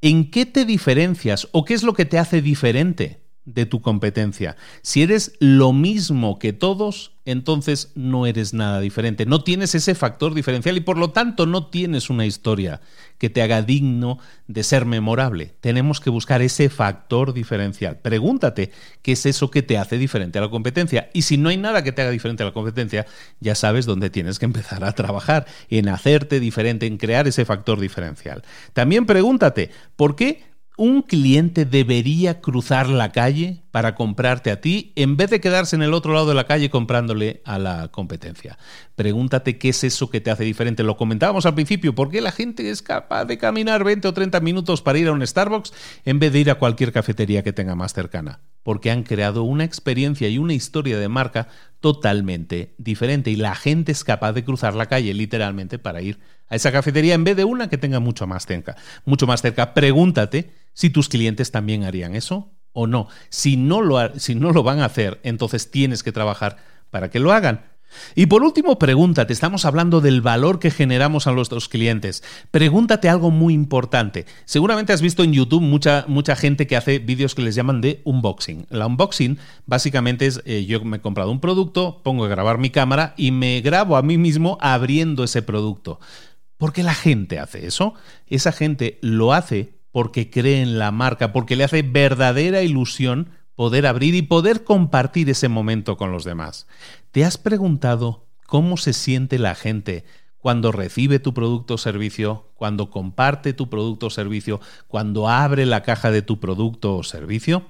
¿en qué te diferencias o qué es lo que te hace diferente? De tu competencia. Si eres lo mismo que todos, entonces no eres nada diferente. No tienes ese factor diferencial y por lo tanto no tienes una historia que te haga digno de ser memorable. Tenemos que buscar ese factor diferencial. Pregúntate qué es eso que te hace diferente a la competencia. Y si no hay nada que te haga diferente a la competencia, ya sabes dónde tienes que empezar a trabajar, en hacerte diferente, en crear ese factor diferencial. También pregúntate, ¿por qué un cliente debería cruzar la calle para comprarte a ti en vez de quedarse en el otro lado de la calle comprándole a la competencia. Pregúntate qué es eso que te hace diferente. Lo comentábamos al principio, ¿por qué la gente es capaz de caminar 20 o 30 minutos para ir a un Starbucks en vez de ir a cualquier cafetería que tenga más cercana? Porque han creado una experiencia y una historia de marca totalmente diferente y la gente es capaz de cruzar la calle literalmente para ir a esa cafetería en vez de una que tenga mucho más cerca. Mucho más cerca. Pregúntate si tus clientes también harían eso o no. Si no lo, si no lo van a hacer, entonces tienes que trabajar para que lo hagan. Y por último, pregúntate, estamos hablando del valor que generamos a nuestros clientes. Pregúntate algo muy importante. Seguramente has visto en YouTube mucha, mucha gente que hace vídeos que les llaman de unboxing. La unboxing básicamente es, eh, yo me he comprado un producto, pongo a grabar mi cámara y me grabo a mí mismo abriendo ese producto. ¿Por qué la gente hace eso? Esa gente lo hace porque cree en la marca, porque le hace verdadera ilusión poder abrir y poder compartir ese momento con los demás. ¿Te has preguntado cómo se siente la gente cuando recibe tu producto o servicio, cuando comparte tu producto o servicio, cuando abre la caja de tu producto o servicio?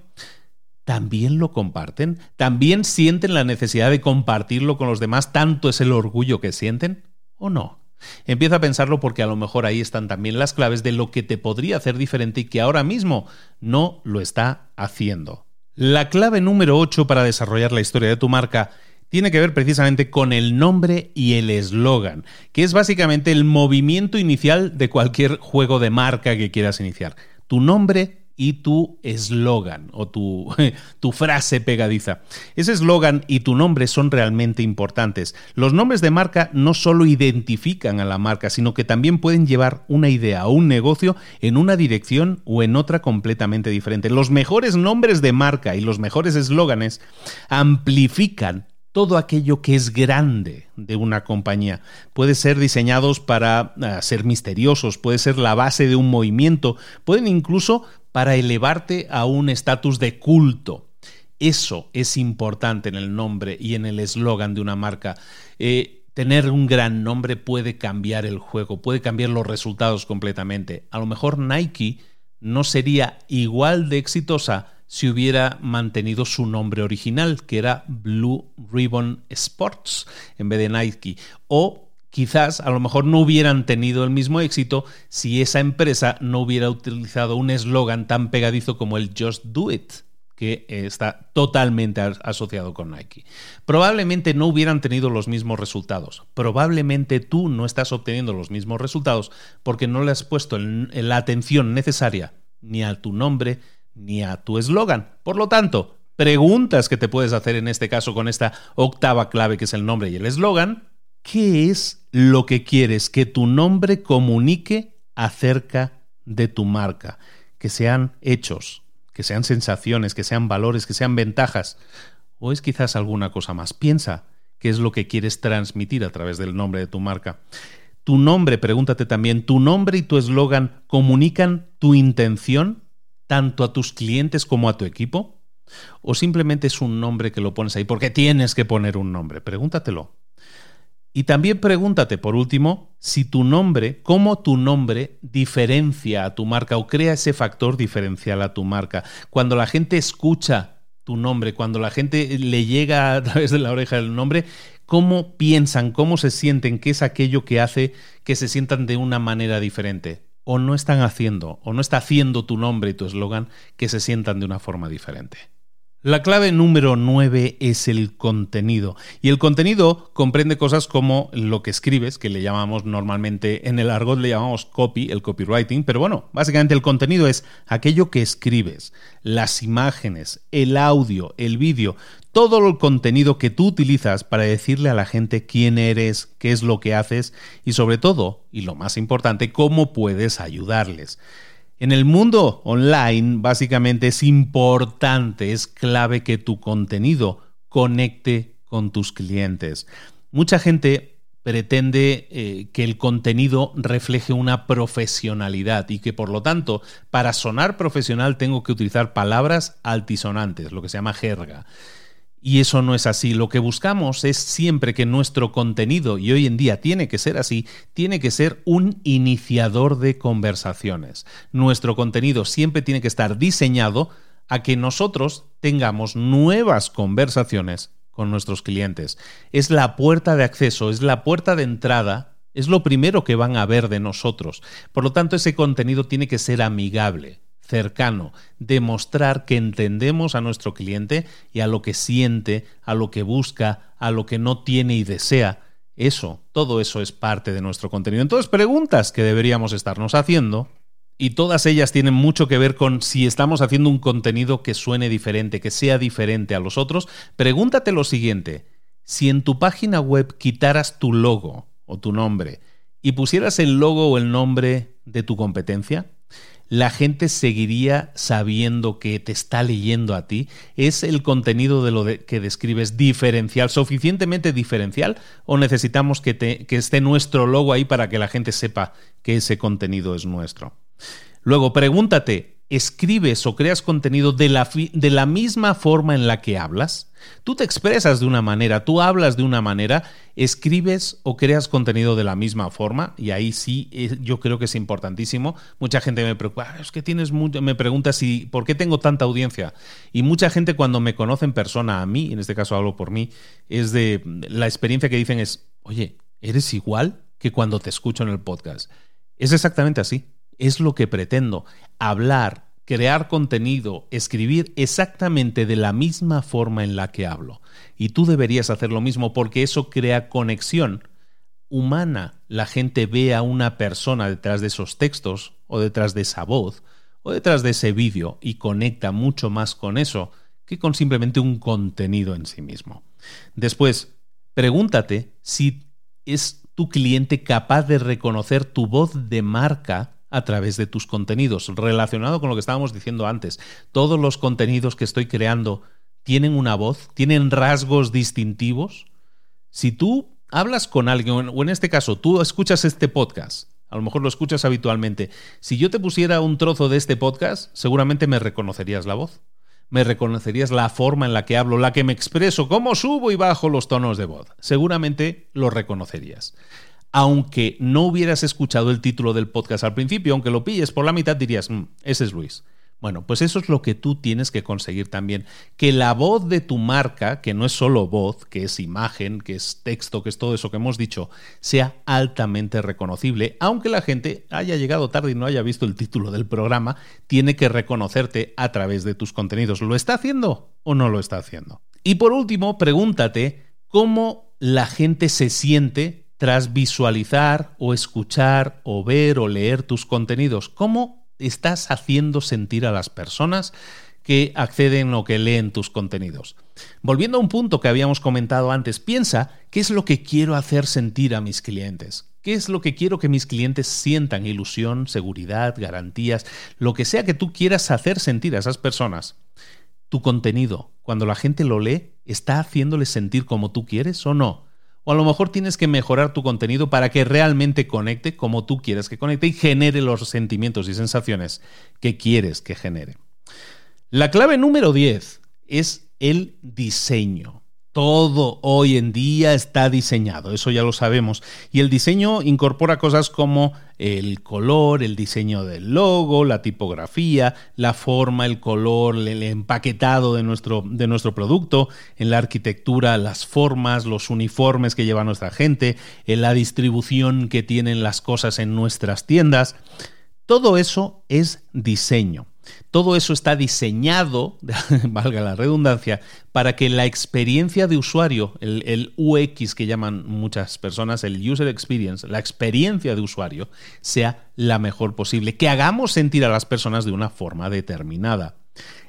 ¿También lo comparten? ¿También sienten la necesidad de compartirlo con los demás? ¿Tanto es el orgullo que sienten? ¿O no? Empieza a pensarlo porque a lo mejor ahí están también las claves de lo que te podría hacer diferente y que ahora mismo no lo está haciendo. La clave número 8 para desarrollar la historia de tu marca tiene que ver precisamente con el nombre y el eslogan, que es básicamente el movimiento inicial de cualquier juego de marca que quieras iniciar. Tu nombre y tu eslogan o tu, tu, frase pegadiza. Ese eslogan y tu nombre son realmente importantes. Los nombres de marca no solo identifican a la marca, sino que también pueden llevar una idea o un negocio en una dirección o en otra completamente diferente. Los mejores nombres de marca y los mejores eslóganes amplifican todo aquello que es grande de una compañía. Puede ser diseñados para ah, ser misteriosos, puede ser la base de un movimiento, pueden incluso para elevarte a un estatus de culto. Eso es importante en el nombre y en el eslogan de una marca. Eh, tener un gran nombre puede cambiar el juego, puede cambiar los resultados completamente. A lo mejor Nike no sería igual de exitosa si hubiera mantenido su nombre original, que era Blue Ribbon Sports, en vez de Nike. O quizás a lo mejor no hubieran tenido el mismo éxito si esa empresa no hubiera utilizado un eslogan tan pegadizo como el Just Do It que está totalmente asociado con Nike. Probablemente no hubieran tenido los mismos resultados. Probablemente tú no estás obteniendo los mismos resultados porque no le has puesto la atención necesaria ni a tu nombre ni a tu eslogan. Por lo tanto, preguntas que te puedes hacer en este caso con esta octava clave que es el nombre y el eslogan ¿Qué es lo que quieres que tu nombre comunique acerca de tu marca? Que sean hechos, que sean sensaciones, que sean valores, que sean ventajas. ¿O es quizás alguna cosa más? Piensa qué es lo que quieres transmitir a través del nombre de tu marca. Tu nombre, pregúntate también, ¿tu nombre y tu eslogan comunican tu intención tanto a tus clientes como a tu equipo? ¿O simplemente es un nombre que lo pones ahí porque tienes que poner un nombre? Pregúntatelo. Y también pregúntate, por último, si tu nombre, cómo tu nombre diferencia a tu marca o crea ese factor diferencial a tu marca. Cuando la gente escucha tu nombre, cuando la gente le llega a través de la oreja el nombre, ¿cómo piensan, cómo se sienten, qué es aquello que hace que se sientan de una manera diferente? O no están haciendo, o no está haciendo tu nombre y tu eslogan que se sientan de una forma diferente. La clave número 9 es el contenido. Y el contenido comprende cosas como lo que escribes, que le llamamos normalmente en el argot le llamamos copy, el copywriting, pero bueno, básicamente el contenido es aquello que escribes, las imágenes, el audio, el vídeo, todo el contenido que tú utilizas para decirle a la gente quién eres, qué es lo que haces y sobre todo, y lo más importante, cómo puedes ayudarles. En el mundo online, básicamente es importante, es clave que tu contenido conecte con tus clientes. Mucha gente pretende eh, que el contenido refleje una profesionalidad y que por lo tanto, para sonar profesional tengo que utilizar palabras altisonantes, lo que se llama jerga. Y eso no es así. Lo que buscamos es siempre que nuestro contenido, y hoy en día tiene que ser así, tiene que ser un iniciador de conversaciones. Nuestro contenido siempre tiene que estar diseñado a que nosotros tengamos nuevas conversaciones con nuestros clientes. Es la puerta de acceso, es la puerta de entrada, es lo primero que van a ver de nosotros. Por lo tanto, ese contenido tiene que ser amigable cercano, demostrar que entendemos a nuestro cliente y a lo que siente, a lo que busca, a lo que no tiene y desea. Eso, todo eso es parte de nuestro contenido. Entonces, preguntas que deberíamos estarnos haciendo, y todas ellas tienen mucho que ver con si estamos haciendo un contenido que suene diferente, que sea diferente a los otros, pregúntate lo siguiente, si en tu página web quitaras tu logo o tu nombre y pusieras el logo o el nombre de tu competencia, la gente seguiría sabiendo que te está leyendo a ti? ¿Es el contenido de lo que describes diferencial, suficientemente diferencial? ¿O necesitamos que, que esté nuestro logo ahí para que la gente sepa que ese contenido es nuestro? Luego, pregúntate, escribes o creas contenido de la, de la, misma forma en la que hablas. Tú te expresas de una manera, tú hablas de una manera, escribes o creas contenido de la misma forma y ahí sí eh, yo creo que es importantísimo. Mucha gente me preocupa, ah, es que tienes me pregunta si por qué tengo tanta audiencia y mucha gente cuando me conoce en persona a mí, en este caso hablo por mí, es de la experiencia que dicen es, "Oye, eres igual que cuando te escucho en el podcast." Es exactamente así es lo que pretendo, hablar, crear contenido, escribir exactamente de la misma forma en la que hablo. Y tú deberías hacer lo mismo porque eso crea conexión humana. La gente ve a una persona detrás de esos textos o detrás de esa voz o detrás de ese vídeo y conecta mucho más con eso que con simplemente un contenido en sí mismo. Después, pregúntate si es tu cliente capaz de reconocer tu voz de marca a través de tus contenidos. Relacionado con lo que estábamos diciendo antes, todos los contenidos que estoy creando tienen una voz, tienen rasgos distintivos. Si tú hablas con alguien, o en este caso tú escuchas este podcast, a lo mejor lo escuchas habitualmente, si yo te pusiera un trozo de este podcast, seguramente me reconocerías la voz. Me reconocerías la forma en la que hablo, la que me expreso, cómo subo y bajo los tonos de voz. Seguramente lo reconocerías aunque no hubieras escuchado el título del podcast al principio, aunque lo pilles por la mitad, dirías, mm, ese es Luis. Bueno, pues eso es lo que tú tienes que conseguir también. Que la voz de tu marca, que no es solo voz, que es imagen, que es texto, que es todo eso que hemos dicho, sea altamente reconocible, aunque la gente haya llegado tarde y no haya visto el título del programa, tiene que reconocerte a través de tus contenidos. ¿Lo está haciendo o no lo está haciendo? Y por último, pregúntate cómo la gente se siente tras visualizar o escuchar o ver o leer tus contenidos? ¿Cómo estás haciendo sentir a las personas que acceden o que leen tus contenidos? Volviendo a un punto que habíamos comentado antes, piensa qué es lo que quiero hacer sentir a mis clientes. ¿Qué es lo que quiero que mis clientes sientan? Ilusión, seguridad, garantías, lo que sea que tú quieras hacer sentir a esas personas. Tu contenido, cuando la gente lo lee, ¿está haciéndoles sentir como tú quieres o no? O a lo mejor tienes que mejorar tu contenido para que realmente conecte como tú quieres que conecte y genere los sentimientos y sensaciones que quieres que genere. La clave número 10 es el diseño. Todo hoy en día está diseñado, eso ya lo sabemos. Y el diseño incorpora cosas como el color, el diseño del logo, la tipografía, la forma, el color, el empaquetado de nuestro, de nuestro producto, en la arquitectura, las formas, los uniformes que lleva nuestra gente, en la distribución que tienen las cosas en nuestras tiendas. Todo eso es diseño. Todo eso está diseñado, valga la redundancia, para que la experiencia de usuario, el, UX que llaman muchas personas, el User Experience, la experiencia de usuario, sea la mejor posible, que hagamos sentir a las personas de una forma determinada.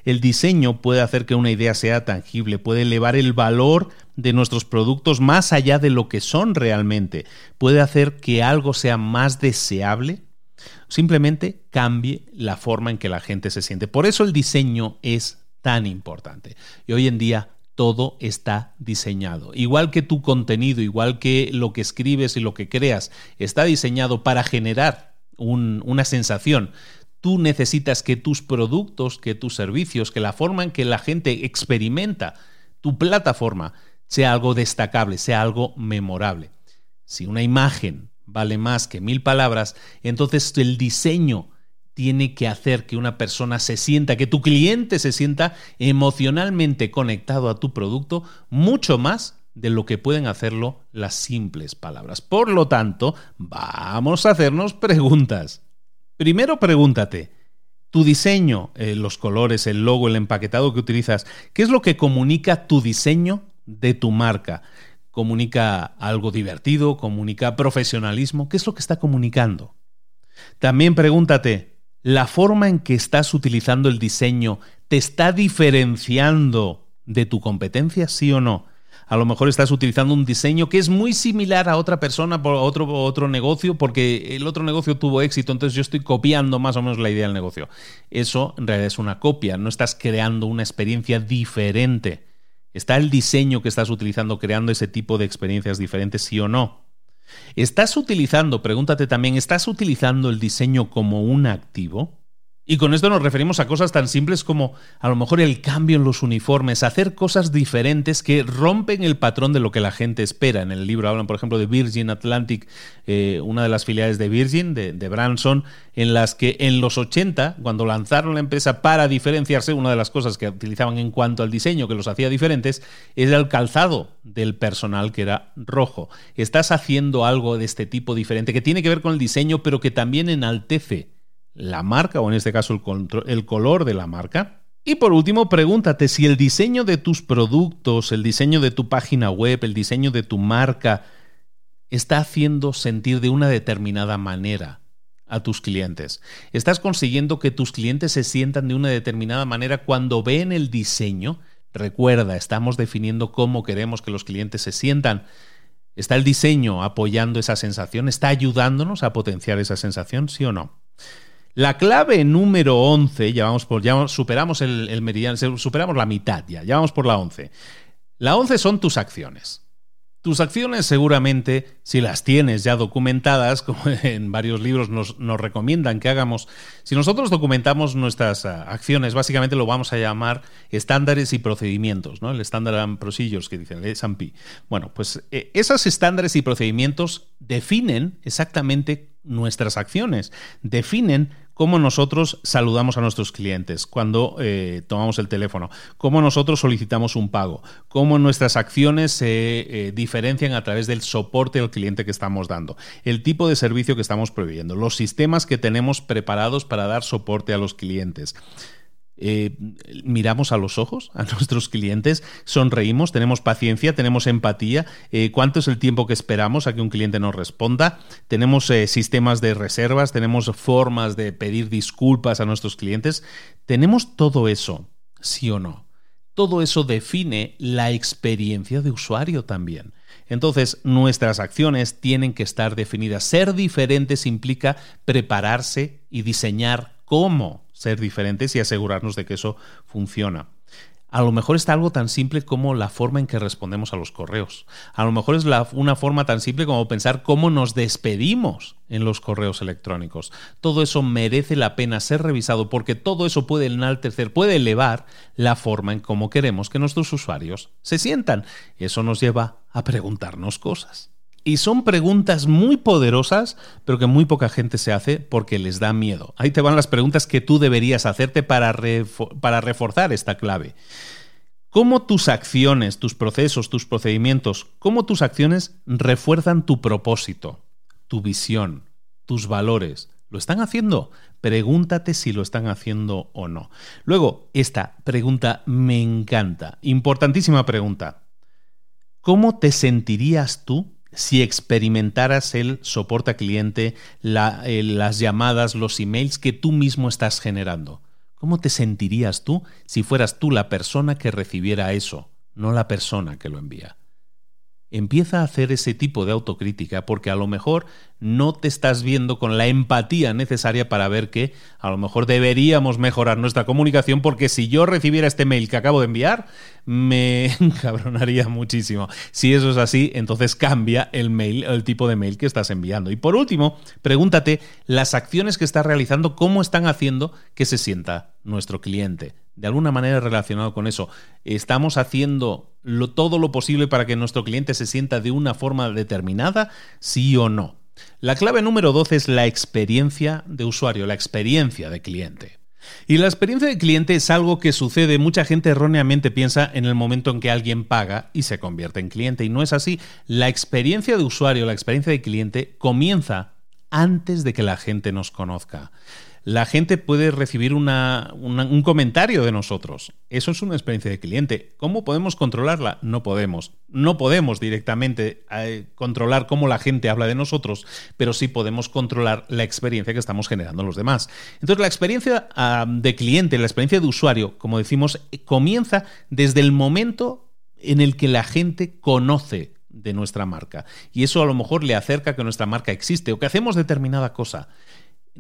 El diseño puede hacer que una idea sea tangible, puede elevar el valor de nuestros productos más allá de lo que son realmente, puede hacer que algo sea más deseable Simplemente cambie la forma en que la gente se siente. Por eso el diseño es tan importante. Y hoy en día todo está diseñado. Igual que tu contenido, igual que lo que escribes y lo que creas, está diseñado para generar una sensación. Tú necesitas que tus productos, que tus servicios, que la forma en que la gente experimenta tu plataforma sea algo destacable, sea algo memorable. Si una imagen vale más que mil palabras, entonces el diseño tiene que hacer que una persona se sienta, que tu cliente se sienta emocionalmente conectado a tu producto mucho más de lo que pueden hacerlo las simples palabras. Por lo tanto, vamos a hacernos preguntas. Primero pregúntate, tu diseño, eh, los colores, el logo, el empaquetado que utilizas, ¿qué es lo que comunica tu diseño de tu marca? ¿Comunica algo divertido? ¿Comunica profesionalismo? ¿Qué es lo que está comunicando? También pregúntate, ¿la forma en que estás utilizando el diseño te está diferenciando de tu competencia, sí o no? a lo mejor estás utilizando un diseño que es muy similar a otra persona, por otro, otro negocio, porque el otro negocio tuvo éxito, entonces yo estoy copiando más o menos la idea del negocio. Eso en realidad es una copia, no estás creando una experiencia diferente. ¿Está el diseño que estás utilizando creando ese tipo de experiencias diferentes, sí o no? ¿Estás utilizando, pregúntate también, ¿estás utilizando el diseño como un activo? Y con esto nos referimos a cosas tan simples como a lo mejor el cambio en los uniformes, hacer cosas diferentes que rompen el patrón de lo que la gente espera. En el libro hablan, por ejemplo, de Virgin Atlantic, eh, una de las filiales de Virgin, de, de, Branson, en las que en los 80, cuando lanzaron la empresa para diferenciarse, una de las cosas que utilizaban en cuanto al diseño que los hacía diferentes era el calzado del personal que era rojo. Estás haciendo algo de este tipo diferente que tiene que ver con el diseño, pero que también enaltece la marca o en este caso el, color de la marca. Y por último, pregúntate si el diseño de tus productos, el diseño de tu página web, el diseño de tu marca está haciendo sentir de una determinada manera a tus clientes. Estás consiguiendo que tus clientes se sientan de una determinada manera cuando ven el diseño. Recuerda, estamos definiendo cómo queremos que los clientes se sientan. ¿Está el diseño apoyando esa sensación? ¿Está ayudándonos a potenciar esa sensación? ¿Sí o no? La clave número 11, ya vamos por, ya superamos el, meridiano, superamos la mitad ya, ya vamos por la 11. La 11 son tus acciones. Tus acciones seguramente, si las tienes ya documentadas, como en varios libros nos, recomiendan que hagamos, si nosotros documentamos nuestras ah, acciones, básicamente lo vamos a llamar estándares y procedimientos, ¿no? El Standard and Procedures que dicen el S&P. Bueno, pues eh, esos estándares y procedimientos definen exactamente nuestras acciones, definen cómo nosotros saludamos a nuestros clientes cuando eh, tomamos el teléfono, cómo nosotros solicitamos un pago, cómo nuestras acciones se eh, diferencian a través del soporte al cliente que estamos dando, el tipo de servicio que estamos proveyendo, los sistemas que tenemos preparados para dar soporte a los clientes. Eh, miramos a los ojos a nuestros clientes, sonreímos, tenemos paciencia, tenemos empatía, eh, cuánto es el tiempo que esperamos a que un cliente nos responda, tenemos eh, sistemas de reservas, tenemos formas de pedir disculpas a nuestros clientes, tenemos todo eso, sí o no. Todo eso define la experiencia de usuario también. Entonces, nuestras acciones tienen que estar definidas. Ser diferentes implica prepararse y diseñar cómo ser diferentes y asegurarnos de que eso funciona. A lo mejor está algo tan simple como la forma en que respondemos a los correos. A lo mejor es una forma tan simple como pensar cómo nos despedimos en los correos electrónicos. Todo eso merece la pena ser revisado porque todo eso puede enaltecer, puede elevar la forma en cómo queremos que nuestros usuarios se sientan. Eso nos lleva a preguntarnos cosas. Y son preguntas muy poderosas, pero que muy poca gente se hace porque les da miedo. Ahí te van las preguntas que tú deberías hacerte para, para reforzar esta clave. ¿Cómo tus acciones, tus procesos, tus procedimientos, cómo tus acciones refuerzan tu propósito, tu visión, tus valores? ¿Lo están haciendo? Pregúntate si lo están haciendo o no. Luego, esta pregunta me encanta. Importantísima pregunta. ¿Cómo te sentirías tú si experimentaras el soporte a cliente, eh, las llamadas, los emails que tú mismo estás generando. ¿Cómo te sentirías tú si fueras tú la persona que recibiera eso, no la persona que lo envía? Empieza a hacer ese tipo de autocrítica porque a lo mejor no te estás viendo con la empatía necesaria para ver que a lo mejor deberíamos mejorar nuestra comunicación porque si yo recibiera este mail que acabo de enviar, me encabronaría muchísimo. Si eso es así, entonces cambia el mail, el tipo de mail que estás enviando. Y por último, pregúntate las acciones que estás realizando, cómo están haciendo que se sienta nuestro cliente, de alguna manera relacionado con eso. ¿Estamos haciendo todo lo posible para que nuestro cliente se sienta de una forma determinada? ¿Sí o no? La clave número 12 es la experiencia de usuario, la experiencia de cliente. Y la experiencia de cliente es algo que sucede, mucha gente erróneamente piensa en el momento en que alguien paga y se convierte en cliente, y no es así. La experiencia de usuario, la experiencia de cliente comienza antes de que la gente nos conozca la gente puede recibir un comentario de nosotros. Eso es una experiencia de cliente. ¿Cómo podemos controlarla? No podemos. No podemos directamente eh, controlar cómo la gente habla de nosotros, pero sí podemos controlar la experiencia que estamos generando los demás. Entonces, la experiencia ah, de cliente, la experiencia de usuario, como decimos, comienza desde el momento en el que la gente conoce de nuestra marca. Y eso a lo mejor le acerca que nuestra marca existe o que hacemos determinada cosa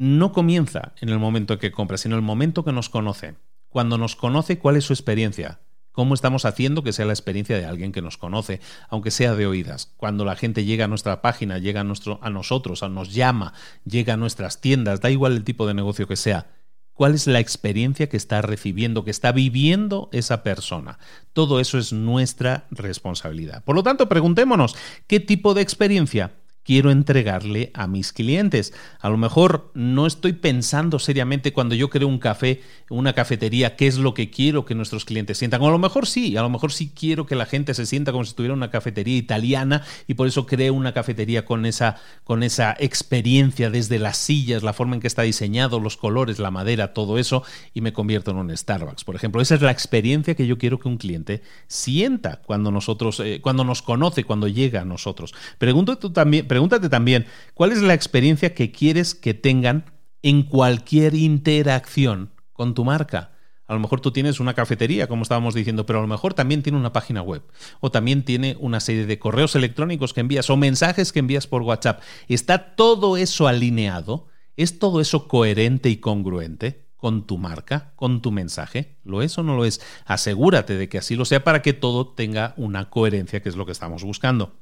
no comienza en el momento en que compra, sino en el momento que nos conoce. Cuando nos conoce, ¿cuál es su experiencia? ¿Cómo estamos haciendo que sea la experiencia de alguien que nos conoce, aunque sea de oídas? Cuando la gente llega a nuestra página, llega a nosotros, a nos llama, llega a nuestras tiendas, da igual el tipo de negocio que sea. ¿Cuál es la experiencia que está recibiendo, que está viviendo esa persona? Todo eso es nuestra responsabilidad. Por lo tanto, preguntémonos, ¿qué tipo de experiencia quiero entregarle a mis clientes. A lo mejor no estoy pensando seriamente cuando yo creo un café, una cafetería, qué es lo que quiero que nuestros clientes sientan. A lo mejor sí, a lo mejor sí quiero que la gente se sienta como si estuviera una cafetería italiana y por eso creo una cafetería con esa, con esa experiencia desde las sillas, la forma en que está diseñado, los colores, la madera, todo eso, y me convierto en un Starbucks. Por ejemplo, esa es la experiencia que yo quiero que un cliente sienta cuando nosotros, eh, cuando nos conoce, cuando llega a nosotros. Pregunto tú también, pregúntate también, ¿cuál es la experiencia que quieres que tengan en cualquier interacción con tu marca? A lo mejor tú tienes una cafetería, como estábamos diciendo, pero a lo mejor también tiene una página web o también tiene una serie de correos electrónicos que envías o mensajes que envías por WhatsApp. ¿Está todo eso alineado? ¿Es todo eso coherente y congruente? Con tu marca, con tu mensaje? ¿Lo es o no lo es? Asegúrate de que así lo sea para que todo tenga una coherencia, que es lo que estamos buscando.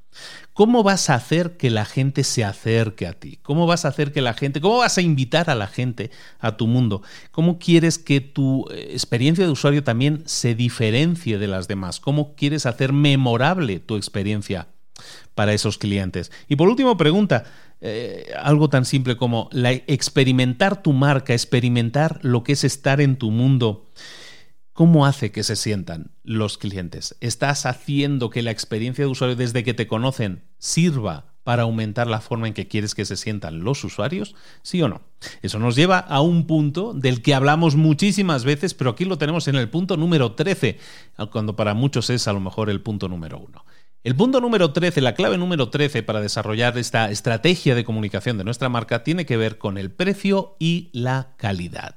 ¿Cómo vas a hacer que la gente se acerque a ti? ¿Cómo vas a hacer que la gente, cómo vas a invitar a la gente a tu mundo? ¿Cómo quieres que tu eh, experiencia de usuario también se diferencie de las demás? ¿Cómo quieres hacer memorable tu experiencia para esos clientes? Y por último, pregunta, eh, algo tan simple como experimentar tu marca, experimentar lo que es estar en tu mundo. ¿Cómo hace que se sientan los clientes? ¿Estás haciendo que la experiencia de usuario desde que te conocen sirva para aumentar la forma en que quieres que se sientan los usuarios? ¿Sí o no? Eso nos lleva a un punto del que hablamos muchísimas veces, pero aquí lo tenemos en el punto número 13, cuando para muchos es a lo mejor el punto número 1. El punto número 13, la clave número 13 para desarrollar esta estrategia de comunicación de nuestra marca tiene que ver con el precio y la calidad.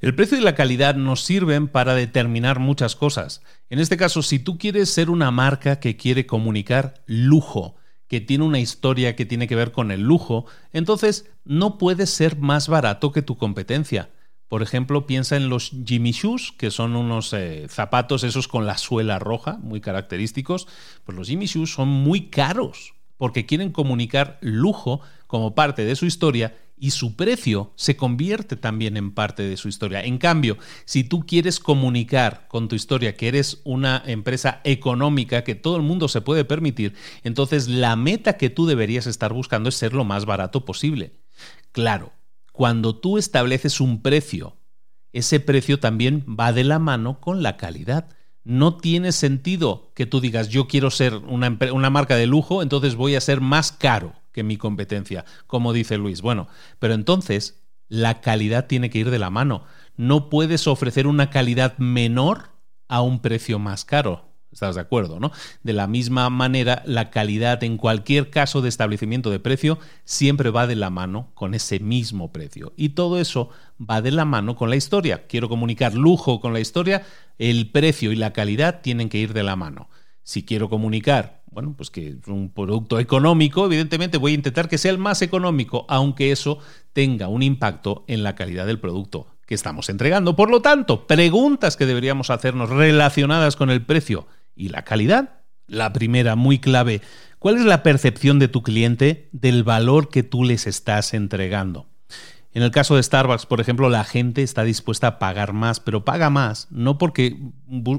El precio y la calidad nos sirven para determinar muchas cosas. En este caso, si tú quieres ser una marca que quiere comunicar lujo, que tiene una historia que tiene que ver con el lujo, entonces no puedes ser más barato que tu competencia. Por ejemplo, piensa en los Jimmy Shoes, que son unos eh, zapatos esos con la suela roja, muy característicos. Pues los Jimmy Shoes son muy caros porque quieren comunicar lujo como parte de su historia y su precio se convierte también en parte de su historia. En cambio, si tú quieres comunicar con tu historia que eres una empresa económica que todo el mundo se puede permitir, entonces la meta que tú deberías estar buscando es ser lo más barato posible. Claro, cuando tú estableces un precio, ese precio también va de la mano con la calidad. No tiene sentido que tú digas yo quiero ser una, marca de lujo, entonces voy a ser más caro que mi competencia, como dice Luis. Bueno, pero entonces la calidad tiene que ir de la mano. No puedes ofrecer una calidad menor a un precio más caro. ¿Estás de acuerdo? ¿no? De la misma manera, la calidad en cualquier caso de establecimiento de precio siempre va de la mano con ese mismo precio. Y todo eso va de la mano con la historia. Quiero comunicar lujo con la historia, el precio y la calidad tienen que ir de la mano. Si quiero comunicar, bueno, pues que es un producto económico, evidentemente voy a intentar que sea el más económico, aunque eso tenga un impacto en la calidad del producto que estamos entregando. Por lo tanto, preguntas que deberíamos hacernos relacionadas con el precio y la calidad. La primera, muy clave, ¿cuál es la percepción de tu cliente del valor que tú les estás entregando? En el caso de Starbucks, por ejemplo, la gente está dispuesta a pagar más, pero paga más no porque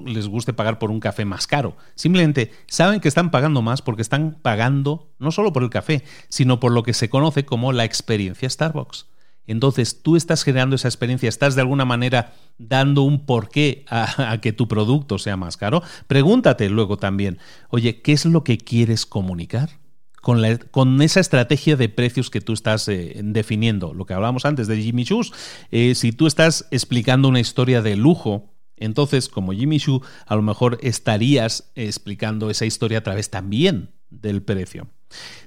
les guste pagar por un café más caro. Simplemente saben que están pagando más porque están pagando no solo por el café, sino por lo que se conoce como la experiencia Starbucks. Entonces tú estás generando esa experiencia, estás de alguna manera dando un porqué a, a, que tu producto sea más caro. Pregúntate luego también, oye, ¿qué es lo que quieres comunicar? con, esa estrategia de precios que tú estás eh, definiendo. Lo que hablábamos antes de Jimmy Choo, eh, si tú estás explicando una historia de lujo, entonces como Jimmy Choo, a lo mejor estarías explicando esa historia a través también del precio.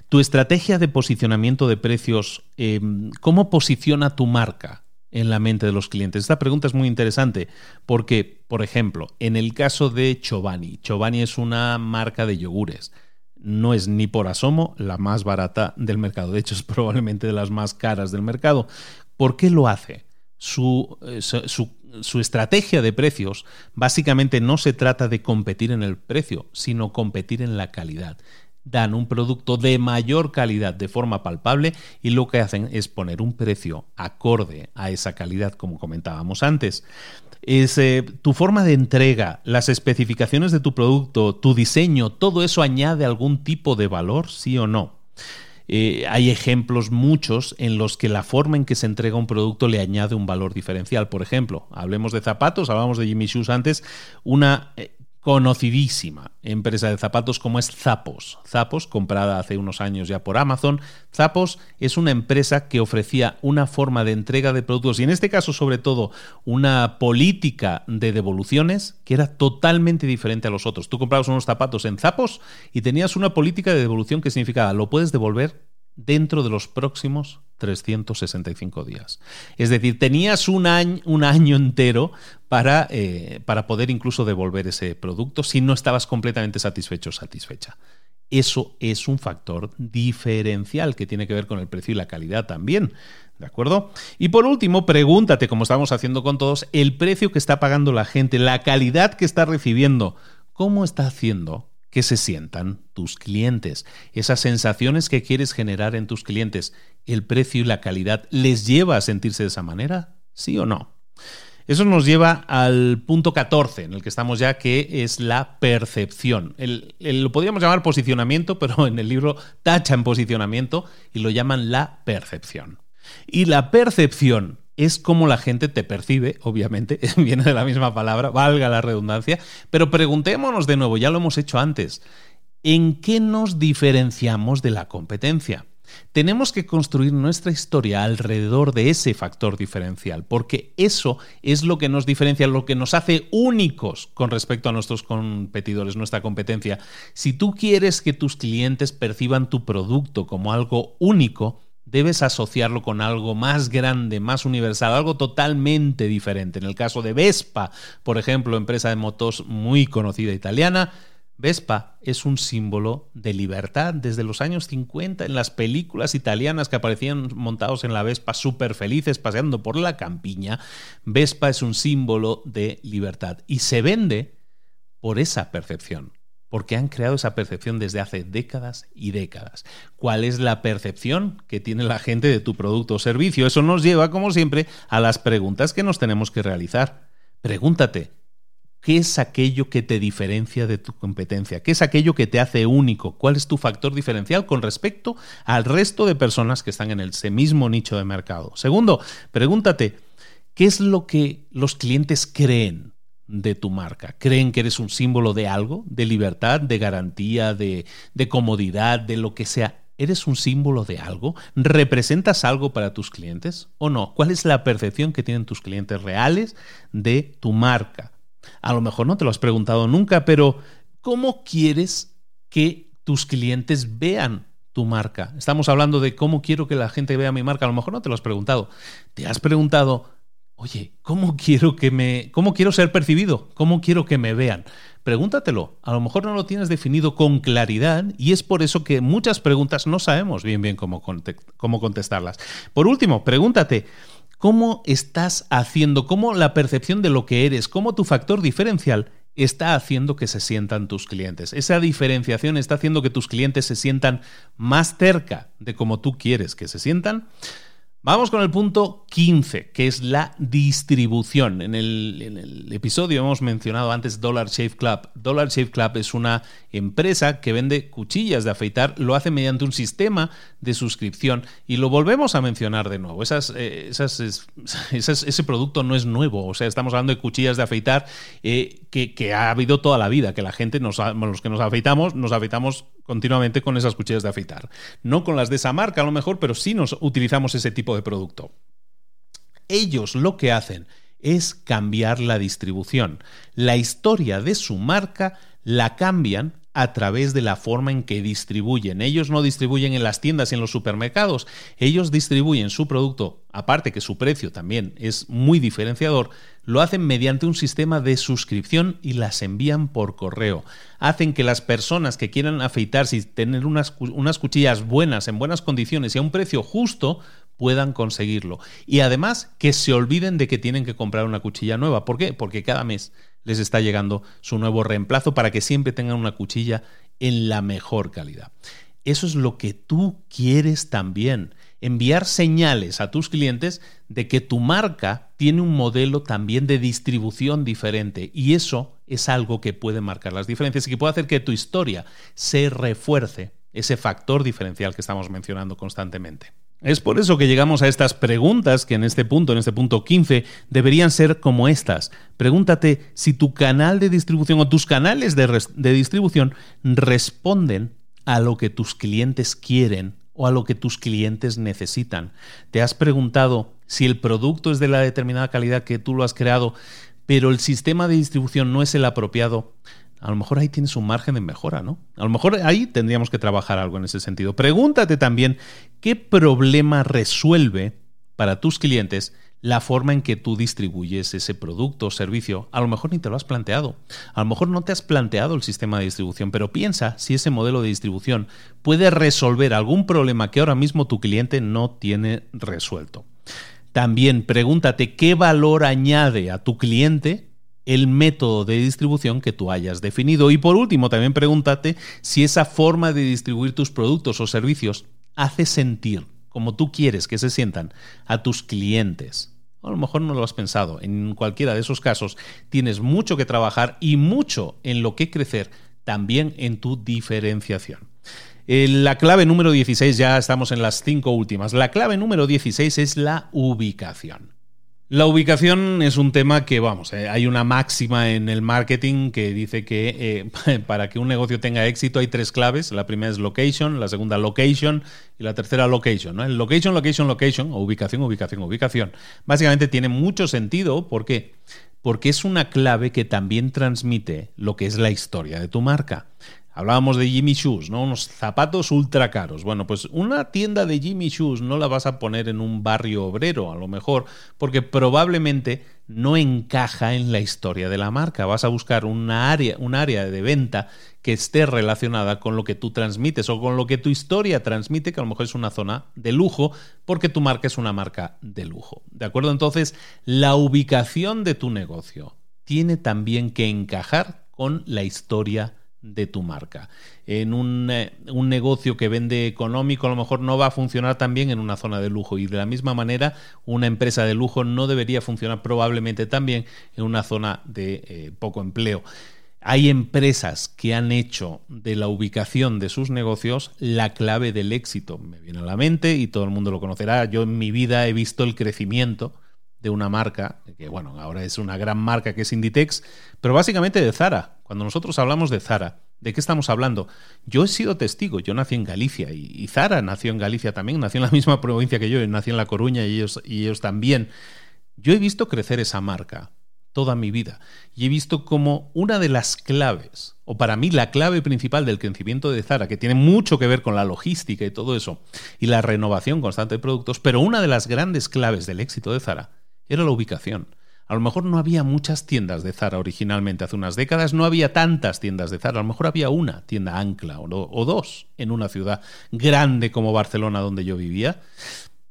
Tu estrategia de posicionamiento de precios, em, ¿cómo posiciona tu marca? en la mente de los clientes? Esta pregunta es muy interesante porque, por ejemplo, en el caso de Chobani, Chobani es una marca de yogures no es ni por asomo la más barata del mercado. De hecho, es probablemente de las más caras del mercado. ¿Por qué lo hace? Su, eh, su, estrategia de precios básicamente no se trata de competir en el precio, sino competir en la calidad. Dan un producto de mayor calidad de forma palpable y lo que hacen es poner un precio acorde a esa calidad, como comentábamos antes es eh, tu forma de entrega, las especificaciones de tu producto, tu diseño, todo eso añade algún tipo de valor, sí o no. Eh, hay ejemplos muchos en los que la forma en que se entrega un producto le añade un valor diferencial. Por ejemplo, hablemos de zapatos, hablábamos de Jimmy Shoes antes, una eh, conocidísima empresa de zapatos como es Zappos. Zappos, comprada hace unos años ya por Amazon. Zappos es una empresa que ofrecía una forma de entrega de productos y en este caso sobre todo una política de devoluciones que era totalmente diferente a los otros. Tú comprabas unos zapatos en Zappos y tenías una política de devolución que significaba lo puedes devolver dentro de los próximos 365 días. Es decir, tenías un año, un año entero para, eh, para poder incluso devolver ese producto si no estabas completamente satisfecho o satisfecha. Eso es un factor diferencial que tiene que ver con el precio y la calidad también. ¿De acuerdo? Y por último, pregúntate, como estamos haciendo con todos, el precio que está pagando la gente, la calidad que está recibiendo, ¿cómo está haciendo que se sientan tus clientes. Esas sensaciones que quieres generar en tus clientes, el precio y la calidad, ¿les lleva a sentirse de esa manera? ¿Sí o no? Eso nos lleva al punto 14, en el que estamos ya, que es la percepción. lo podríamos llamar posicionamiento, pero en el libro tachan posicionamiento y lo llaman la percepción. Y la percepción es como la gente te percibe, obviamente, viene de la misma palabra, valga la redundancia, pero preguntémonos de nuevo, ya lo hemos hecho antes, ¿en qué nos diferenciamos de la competencia? Tenemos que construir nuestra historia alrededor de ese factor diferencial, porque eso es lo que nos diferencia, lo que nos hace únicos con respecto a nuestros competidores, nuestra competencia. Si tú quieres que tus clientes perciban tu producto como algo único, debes asociarlo con algo más grande, más universal, algo totalmente diferente. En el caso de Vespa, por ejemplo, empresa de motos muy conocida italiana, Vespa es un símbolo de libertad desde los años 50 en las películas italianas que aparecían montados en la Vespa súper felices paseando por la campiña. Vespa es un símbolo de libertad y se vende por esa percepción porque han creado esa percepción desde hace décadas y décadas. ¿Cuál es la percepción que tiene la gente de tu producto o servicio? Eso nos lleva, como siempre, a las preguntas que nos tenemos que realizar. Pregúntate, ¿qué es aquello que te diferencia de tu competencia? ¿Qué es aquello que te hace único? ¿Cuál es tu factor diferencial con respecto al resto de personas que están en ese mismo nicho de mercado? Segundo, pregúntate, ¿qué es lo que los clientes creen? De tu marca. Creen que eres un símbolo de algo, de libertad, de garantía, de, de, comodidad, de lo que sea. ¿Eres un símbolo de algo? ¿Representas algo para tus clientes o no? ¿Cuál es la percepción que tienen tus clientes reales de tu marca? A lo mejor no te lo has preguntado nunca, pero ¿cómo quieres que tus clientes vean tu marca? Estamos hablando de cómo quiero que la gente vea mi marca. A lo mejor no te lo has preguntado. ¿Te has preguntado Oye, ¿cómo quiero que me cómo quiero ser percibido? ¿Cómo quiero que me vean? Pregúntatelo. A lo mejor no lo tienes definido con claridad y es por eso que muchas preguntas no sabemos bien bien cómo, cómo contestarlas. Por último, pregúntate, ¿cómo estás haciendo, cómo la percepción de lo que eres, cómo tu factor diferencial está haciendo que se sientan tus clientes. Esa diferenciación está haciendo que tus clientes se sientan más cerca de cómo tú quieres que se sientan. Vamos con el punto 15, que es la distribución. En el, episodio hemos mencionado antes Dollar Shave Club. Dollar Shave Club es una empresa que vende cuchillas de afeitar, lo hace mediante un sistema de suscripción y lo volvemos a mencionar de nuevo. Eh, ese producto no es nuevo, o sea, estamos hablando de cuchillas de afeitar eh, que, ha habido toda la vida, que la gente, nos, los que nos afeitamos, nos afeitamos continuamente con esas cuchillas de afeitar. No con las de esa marca a lo mejor, pero sí nos utilizamos ese tipo de producto. Ellos lo que hacen es cambiar la distribución. La historia de su marca la cambian a través de la forma en que distribuyen. Ellos no distribuyen en las tiendas y en los supermercados, ellos distribuyen su producto, aparte que su precio también es muy diferenciador, lo hacen mediante un sistema de suscripción y las envían por correo. Hacen que las personas que quieran afeitarse y tener unas, unas cuchillas buenas, en buenas condiciones y a un precio justo, puedan conseguirlo. Y además que se olviden de que tienen que comprar una cuchilla nueva. ¿Por qué? Porque cada mes les está llegando su nuevo reemplazo para que siempre tengan una cuchilla en la mejor calidad. Eso es lo que tú quieres también. Enviar señales a tus clientes de que tu marca tiene un modelo también de distribución diferente y eso es algo que puede marcar las diferencias y que puede hacer que tu historia se refuerce ese factor diferencial que estamos mencionando constantemente. Es por eso que llegamos a estas preguntas que en este punto, en este punto 15, deberían ser como estas. Pregúntate si tu canal de distribución o tus canales de, de, distribución responden a lo que tus clientes quieren o a lo que tus clientes necesitan. ¿Te has preguntado si el producto es de la determinada calidad que tú lo has creado, pero el sistema de distribución no es el apropiado? A lo mejor ahí tienes un margen de mejora, ¿no? A lo mejor ahí tendríamos que trabajar algo en ese sentido. Pregúntate también qué problema resuelve para tus clientes la forma en que tú distribuyes ese producto o servicio. A lo mejor ni te lo has planteado. A lo mejor no te has planteado el sistema de distribución, pero piensa si ese modelo de distribución puede resolver algún problema que ahora mismo tu cliente no tiene resuelto. También pregúntate qué valor añade a tu cliente el método de distribución que tú hayas definido. Y por último, también pregúntate si esa forma de distribuir tus productos o servicios hace sentir como tú quieres que se sientan a tus clientes. A lo mejor no lo has pensado. En cualquiera de esos casos tienes mucho que trabajar y mucho en lo que crecer también en tu diferenciación. La clave número 16, ya estamos en las cinco últimas. La clave número 16 es la ubicación. La ubicación es un tema que, vamos, eh, hay una máxima en el marketing que dice que eh, para que un negocio tenga éxito hay tres claves. La primera es location, la segunda location y la tercera location. ¿no? Location, location, location, o ubicación, ubicación, ubicación. Básicamente tiene mucho sentido. ¿Por qué? Porque es una clave que también transmite lo que es la historia de tu marca. Hablábamos de Jimmy Shoes, ¿no? Unos zapatos ultra caros. Bueno, pues una tienda de Jimmy Shoes no la vas a poner en un barrio obrero, a lo mejor, porque probablemente no encaja en la historia de la marca. Vas a buscar una área, un área de venta que esté relacionada con lo que tú transmites o con lo que tu historia transmite, que a lo mejor es una zona de lujo, porque tu marca es una marca de lujo. ¿De acuerdo? Entonces, la ubicación de tu negocio tiene también que encajar con la historia de tu marca. En un, eh, un, negocio que vende económico a lo mejor no va a funcionar tan bien en una zona de lujo y de la misma manera una empresa de lujo no debería funcionar probablemente también en una zona de eh, poco empleo. Hay empresas que han hecho de la ubicación de sus negocios la clave del éxito. Me viene a la mente y todo el mundo lo conocerá. Yo en mi vida he visto el crecimiento de una marca, que bueno, ahora es una gran marca que es Inditex, pero básicamente de Zara. Cuando nosotros hablamos de Zara, ¿de qué estamos hablando? Yo he sido testigo, yo nací en Galicia y, Zara nació en Galicia también, nació en la misma provincia que yo, nací en La Coruña y ellos, y ellos también. Yo he visto crecer esa marca toda mi vida y he visto como una de las claves, o para mí la clave principal del crecimiento de Zara, que tiene mucho que ver con la logística y todo eso, y la renovación constante de productos, pero una de las grandes claves del éxito de Zara era la ubicación. A lo mejor no había muchas tiendas de Zara originalmente, hace unas décadas no había tantas tiendas de Zara, a lo mejor había una tienda ancla o, dos en una ciudad grande como Barcelona donde yo vivía,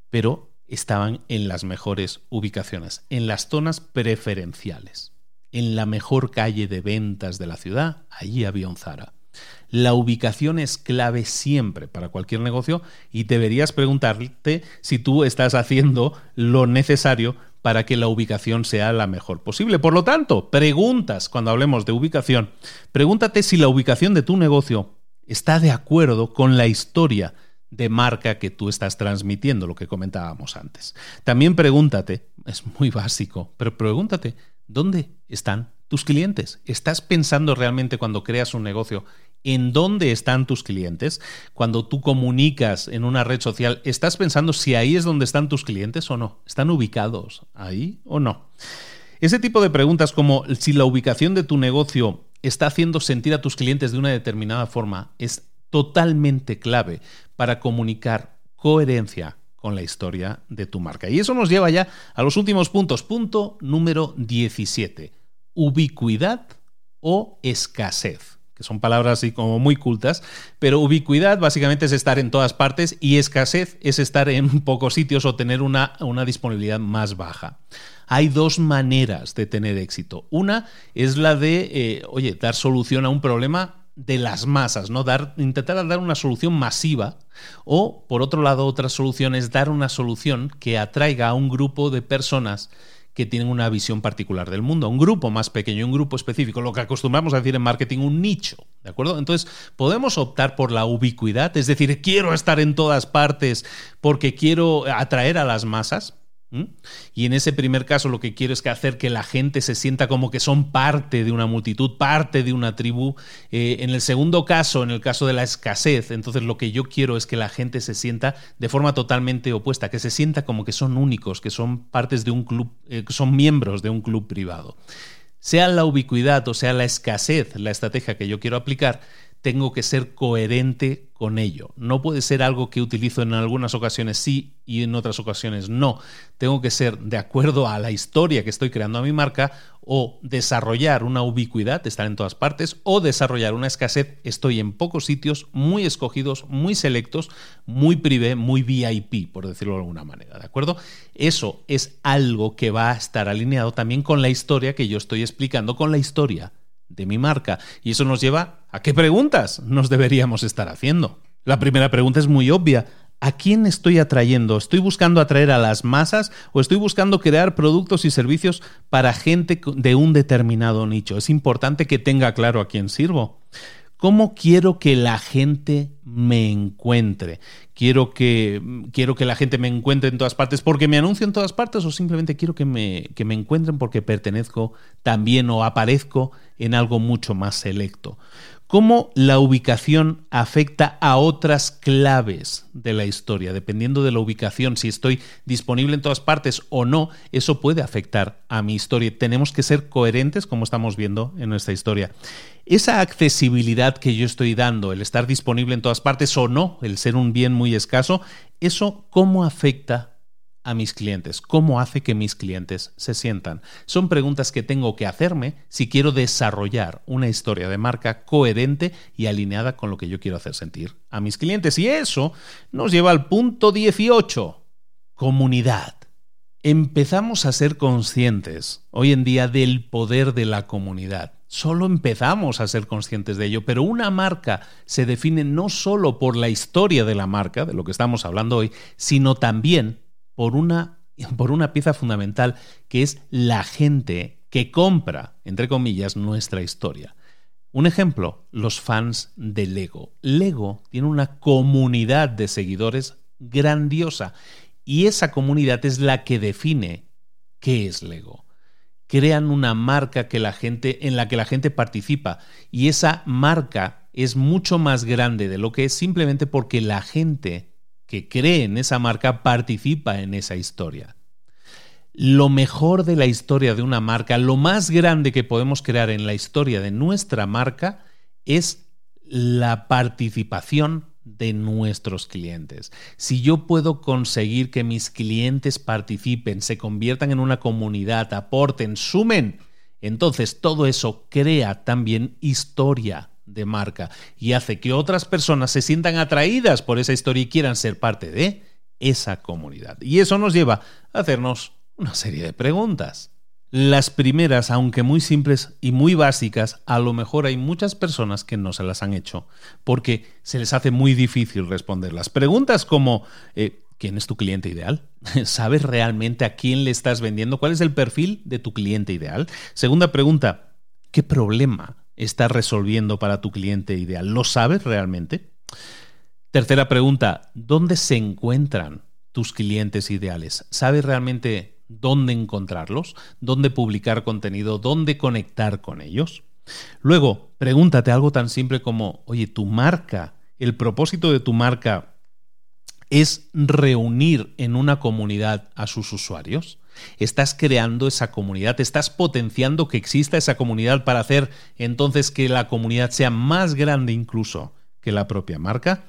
pero estaban en las mejores ubicaciones, en las zonas preferenciales, en la mejor calle de ventas de la ciudad, allí había un Zara. La ubicación es clave siempre para cualquier negocio y deberías preguntarte si tú estás haciendo lo necesario para que la ubicación sea la mejor posible. Por lo tanto, preguntas cuando hablemos de ubicación, pregúntate si la ubicación de tu negocio está de acuerdo con la historia de marca que tú estás transmitiendo, lo que comentábamos antes. También pregúntate, es muy básico, pero pregúntate, ¿dónde están tus clientes? ¿Estás pensando realmente cuando creas un negocio en dónde están tus clientes? Cuando tú comunicas en una red social, ¿estás pensando si ahí es donde están tus clientes o no? ¿Están ubicados ahí o no? Ese tipo de preguntas como si la ubicación de tu negocio está haciendo sentir a tus clientes de una determinada forma es totalmente clave para comunicar coherencia con la historia de tu marca. Y eso nos lleva ya a los últimos puntos. Punto número 17. Ubicuidad o escasez que son palabras así como muy cultas, pero ubicuidad básicamente es estar en todas partes y escasez es estar en pocos sitios o tener una, una disponibilidad más baja. Hay dos maneras de tener éxito. Una es la de, eh, oye, dar solución a un problema de las masas, ¿no? Dar, intentar dar una solución masiva. O, por otro lado, otra solución es dar una solución que atraiga a un grupo de personas que tienen una visión particular del mundo, un grupo más pequeño, un grupo específico, lo que acostumbramos a decir en marketing, un nicho, ¿de acuerdo? Entonces, podemos optar por la ubicuidad, es decir, quiero estar en todas partes porque quiero atraer a las masas, ¿Mm? Y en ese primer caso lo que quiero es que hacer que la gente se sienta como que son parte de una multitud, parte de una tribu. Eh, en el segundo caso, en el caso de la escasez, entonces lo que yo quiero es que la gente se sienta de forma totalmente opuesta, que se sienta como que son únicos, que son partes de un club, eh, que son miembros de un club privado. Sea la ubicuidad o sea la escasez la estrategia que yo quiero aplicar, tengo que ser coherente con ello. No puede ser algo que utilizo en algunas ocasiones sí y en otras ocasiones no. Tengo que ser de acuerdo a la historia que estoy creando a mi marca o desarrollar una ubicuidad, estar en todas partes, o desarrollar una escasez, estoy en pocos sitios, muy escogidos, muy selectos, muy privé, muy VIP, por decirlo de alguna manera, ¿de acuerdo? Eso es algo que va a estar alineado también con la historia que yo estoy explicando, con la historia de mi marca. Y eso nos lleva a qué preguntas nos deberíamos estar haciendo. La primera pregunta es muy obvia. ¿A quién estoy atrayendo? ¿Estoy buscando atraer a las masas o estoy buscando crear productos y servicios para gente de un determinado nicho? Es importante que tenga claro a quién sirvo. ¿Cómo quiero que la gente me encuentre? ¿Quiero que, quiero que la gente me encuentre en todas partes porque me anuncio en todas partes o simplemente quiero que me, que me encuentren porque pertenezco también o aparezco en algo mucho más selecto? cómo la ubicación afecta a otras claves de la historia. Dependiendo de la ubicación, si estoy disponible en todas partes o no, eso puede afectar a mi historia. Tenemos que ser coherentes, como estamos viendo en nuestra historia. Esa accesibilidad que yo estoy dando, el estar disponible en todas partes o no, el ser un bien muy escaso, eso cómo afecta a mis clientes? ¿Cómo hace que mis clientes se sientan? Son preguntas que tengo que hacerme si quiero desarrollar una historia de marca coherente y alineada con lo que yo quiero hacer sentir a mis clientes. Y eso nos lleva al punto 18, comunidad. Empezamos a ser conscientes hoy en día del poder de la comunidad. Solo empezamos a ser conscientes de ello, pero una marca se define no solo por la historia de la marca, de lo que estamos hablando hoy, sino también por una, por una pieza fundamental que es la gente que compra, entre comillas, nuestra historia. Un ejemplo, los fans de Lego. Lego tiene una comunidad de seguidores grandiosa y esa comunidad es la que define qué es Lego. Crean una marca que la gente, en la que la gente participa y esa marca es mucho más grande de lo que es simplemente porque la gente que cree en esa marca participa en esa historia. Lo mejor de la historia de una marca, lo más grande que podemos crear en la historia de nuestra marca es la participación de nuestros clientes. Si yo puedo conseguir que mis clientes participen, se conviertan en una comunidad, aporten, sumen, entonces todo eso crea también historia de marca y hace que otras personas se sientan atraídas por esa historia y quieran ser parte de esa comunidad. Y eso nos lleva a hacernos una serie de preguntas. Las primeras, aunque muy simples y muy básicas, a lo mejor hay muchas personas que no se las han hecho porque se les hace muy difícil responderlas. Preguntas como eh, ¿quién es tu cliente ideal? ¿Sabes realmente a quién le estás vendiendo? ¿Cuál es el perfil de tu cliente ideal? Segunda pregunta, ¿qué problema estás resolviendo para tu cliente ideal? ¿Lo sabes realmente? Tercera pregunta, ¿dónde se encuentran tus clientes ideales? ¿Sabes realmente dónde encontrarlos, dónde publicar contenido, dónde conectar con ellos. Luego, pregúntate algo tan simple como, oye, tu marca, el propósito de tu marca es reunir en una comunidad a sus usuarios. Estás creando esa comunidad, estás potenciando que exista esa comunidad para hacer entonces que la comunidad sea más grande incluso que la propia marca.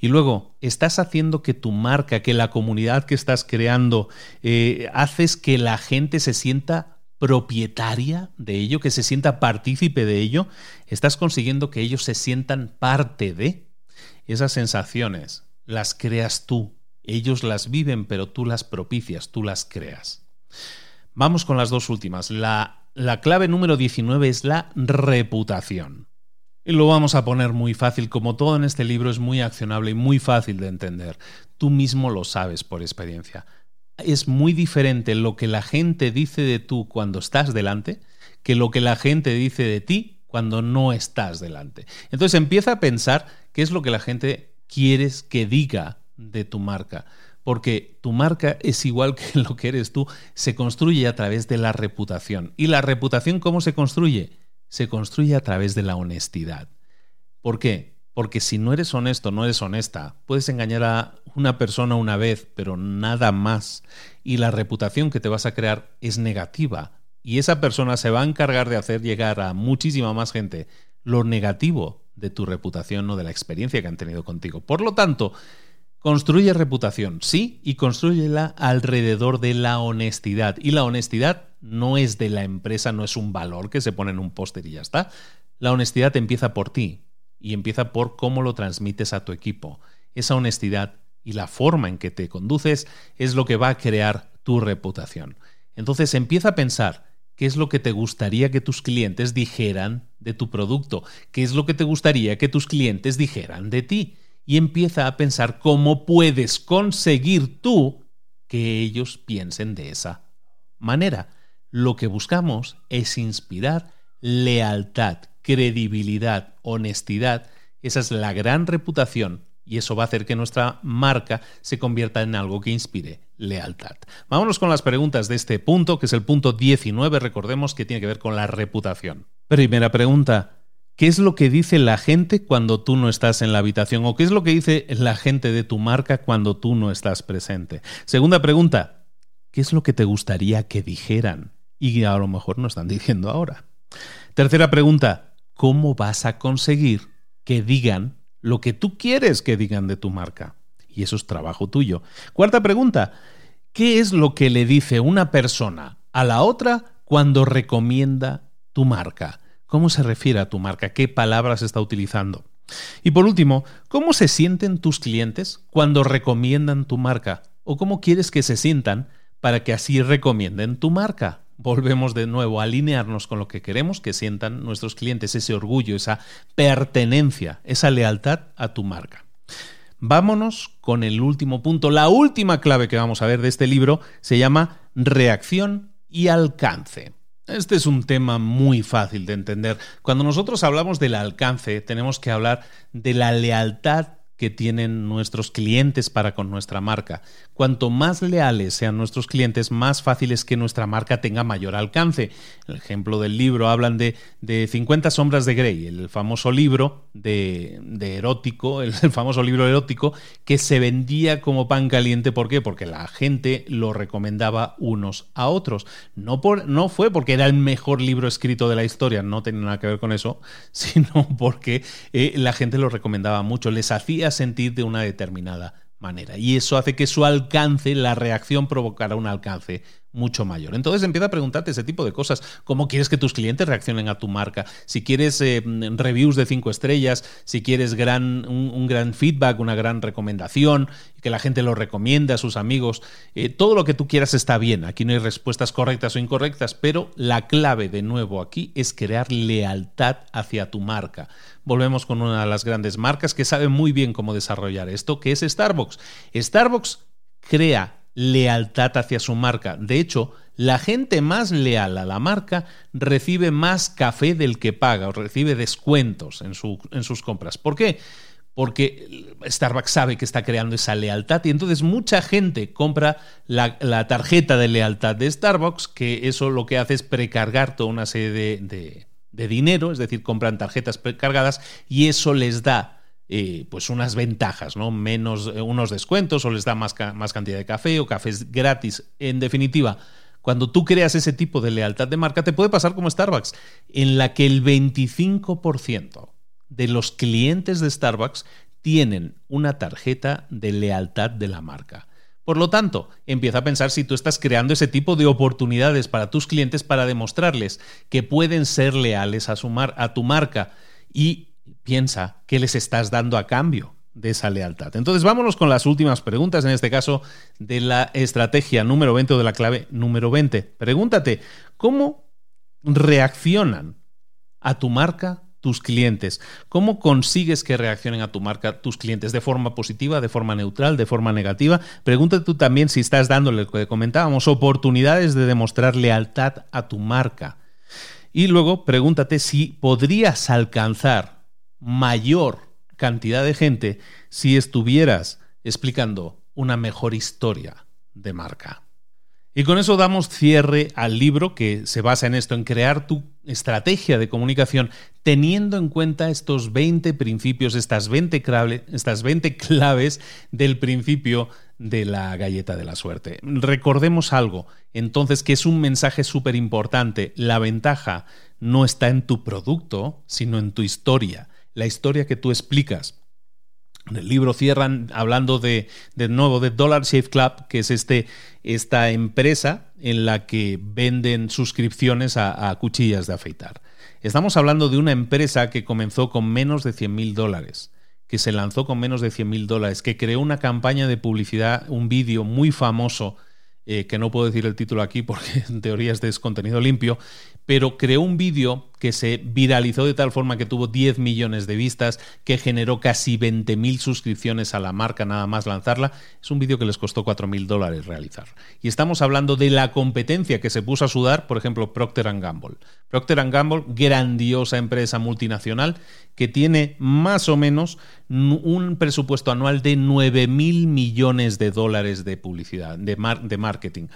Y luego, estás haciendo que tu marca, que la comunidad que estás creando, eh, haces que la gente se sienta propietaria de ello, que se sienta partícipe de ello, estás consiguiendo que ellos se sientan parte de esas sensaciones, las creas tú. Ellos las viven, pero tú las propicias, tú las creas. Vamos con las dos últimas. La, la clave número 19 es la reputación. Y lo vamos a poner muy fácil, como todo en este libro es muy accionable y muy fácil de entender. Tú mismo lo sabes por experiencia. Es muy diferente lo que la gente dice de tú cuando estás delante que lo que la gente dice de ti cuando no estás delante. Entonces empieza a pensar qué es lo que la gente quieres que diga de tu marca. Porque tu marca es igual que lo que eres tú, se construye a través de la reputación. ¿Y la reputación cómo se construye? Se construye a través de la honestidad. ¿Por qué? Porque si no eres honesto, no eres honesta, puedes engañar a una persona una vez, pero nada más. Y la reputación que te vas a crear es negativa. Y esa persona se va a encargar de hacer llegar a muchísima más gente lo negativo de tu reputación o de la experiencia que han tenido contigo. Por lo tanto, construye reputación, sí, y construyela alrededor de la honestidad. Y la honestidad no es de la empresa, no es un valor que se pone en un póster y ya está. La honestidad empieza por ti y empieza por cómo lo transmites a tu equipo. Esa honestidad y la forma en que te conduces es lo que va a crear tu reputación. Entonces empieza a pensar qué es lo que te gustaría que tus clientes dijeran de tu producto, qué es lo que te gustaría que tus clientes dijeran de ti y empieza a pensar cómo puedes conseguir tú que ellos piensen de esa manera lo que buscamos es inspirar lealtad, credibilidad, honestidad. Esa es la gran reputación y eso va a hacer que nuestra marca se convierta en algo que inspire lealtad. Vámonos con las preguntas de este punto, que es el punto 19, recordemos que tiene que ver con la reputación. Primera pregunta, ¿qué es lo que dice la gente cuando tú no estás en la habitación? ¿O qué es lo que dice la gente de tu marca cuando tú no estás presente? Segunda pregunta, ¿qué es lo que te gustaría que dijeran? Y a lo mejor no están diciendo ahora. Tercera pregunta, ¿cómo vas a conseguir que digan lo que tú quieres que digan de tu marca? Y eso es trabajo tuyo. Cuarta pregunta, ¿qué es lo que le dice una persona a la otra cuando recomienda tu marca? ¿Cómo se refiere a tu marca? ¿Qué palabras está utilizando? Y por último, ¿cómo se sienten tus clientes cuando recomiendan tu marca? ¿O cómo quieres que se sientan para que así recomienden tu marca? Volvemos de nuevo a alinearnos con lo que queremos que sientan nuestros clientes, ese orgullo, esa pertenencia, esa lealtad a tu marca. Vámonos con el último punto. La última clave que vamos a ver de este libro se llama reacción y alcance. Este es un tema muy fácil de entender. Cuando nosotros hablamos del alcance, tenemos que hablar de la lealtad que tienen nuestros clientes para con nuestra marca. Cuanto más leales sean nuestros clientes, más fácil es que nuestra marca tenga mayor alcance. El ejemplo del libro hablan de, de 50 sombras de Grey, el famoso libro de, erótico, el, famoso libro erótico que se vendía como pan caliente. ¿Por qué? Porque la gente lo recomendaba unos a otros. No, por, no fue porque era el mejor libro escrito de la historia, no tenía nada que ver con eso, sino porque eh, la gente lo recomendaba mucho, les hacía sentir de una determinada manera. Y eso hace que su alcance, la reacción provocara un alcance mucho mayor. Entonces empieza a preguntarte ese tipo de cosas. ¿Cómo quieres que tus clientes reaccionen a tu marca? Si quieres eh, reviews de cinco estrellas, si quieres un, gran feedback, una gran recomendación, que la gente lo recomiende a sus amigos, eh, todo lo que tú quieras está bien. Aquí no hay respuestas correctas o incorrectas, pero la clave de nuevo aquí es crear lealtad hacia tu marca. Volvemos con una de las grandes marcas que sabe muy bien cómo desarrollar esto, que es Starbucks. Starbucks crea lealtad hacia su marca. De hecho, la gente más leal a la marca recibe más café del que paga o recibe descuentos en, sus compras. ¿Por qué? Porque Starbucks sabe que está creando esa lealtad y entonces mucha gente compra la, tarjeta de lealtad de Starbucks, que eso lo que hace es precargar toda una serie de, de dinero, es decir, compran tarjetas precargadas y eso les da eh, pues unas ventajas, ¿no? Menos, eh, unos descuentos o les da más, más cantidad de café o cafés gratis. En definitiva, cuando tú creas ese tipo de lealtad de marca, te puede pasar como Starbucks, en la que el 25% de los clientes de Starbucks tienen una tarjeta de lealtad de la marca. Por lo tanto, empieza a pensar si tú estás creando ese tipo de oportunidades para tus clientes para demostrarles que pueden ser leales a, a tu marca y piensa qué les estás dando a cambio de esa lealtad. Entonces vámonos con las últimas preguntas, en este caso de la estrategia número 20 o de la clave número 20. Pregúntate, ¿cómo reaccionan a tu marca tus clientes? ¿Cómo consigues que reaccionen a tu marca tus clientes? ¿De forma positiva, de forma neutral, de forma negativa? Pregúntate tú también si estás dándole, lo que comentábamos, oportunidades de demostrar lealtad a tu marca. Y luego pregúntate si podrías alcanzar mayor cantidad de gente si estuvieras explicando una mejor historia de marca. Y con eso damos cierre al libro que se basa en esto, en crear tu estrategia de comunicación teniendo en cuenta estos 20 principios, estas 20, estas 20 claves del principio de la galleta de la suerte. Recordemos algo, entonces, que es un mensaje súper importante. La ventaja no está en tu producto, sino en tu historia la historia que tú explicas. El libro cierran hablando de, de nuevo de Dollar Shave Club, que es este, esta empresa en la que venden suscripciones a, cuchillas de afeitar. Estamos hablando de una empresa que comenzó con menos de 100 mil dólares, que se lanzó con menos de 100 mil dólares, que creó una campaña de publicidad, un vídeo muy famoso, eh, que no puedo decir el título aquí porque en teoría es de contenido limpio, pero creó un vídeo que se viralizó de tal forma que tuvo 10 millones de vistas, que generó casi 20.000 suscripciones a la marca nada más lanzarla. Es un vídeo que les costó 4.000 dólares realizar. Y estamos hablando de la competencia que se puso a sudar, por ejemplo, Procter Gamble. Procter Gamble, grandiosa empresa multinacional que tiene más o menos un presupuesto anual de 9.000 millones de dólares de publicidad, de, de marketing.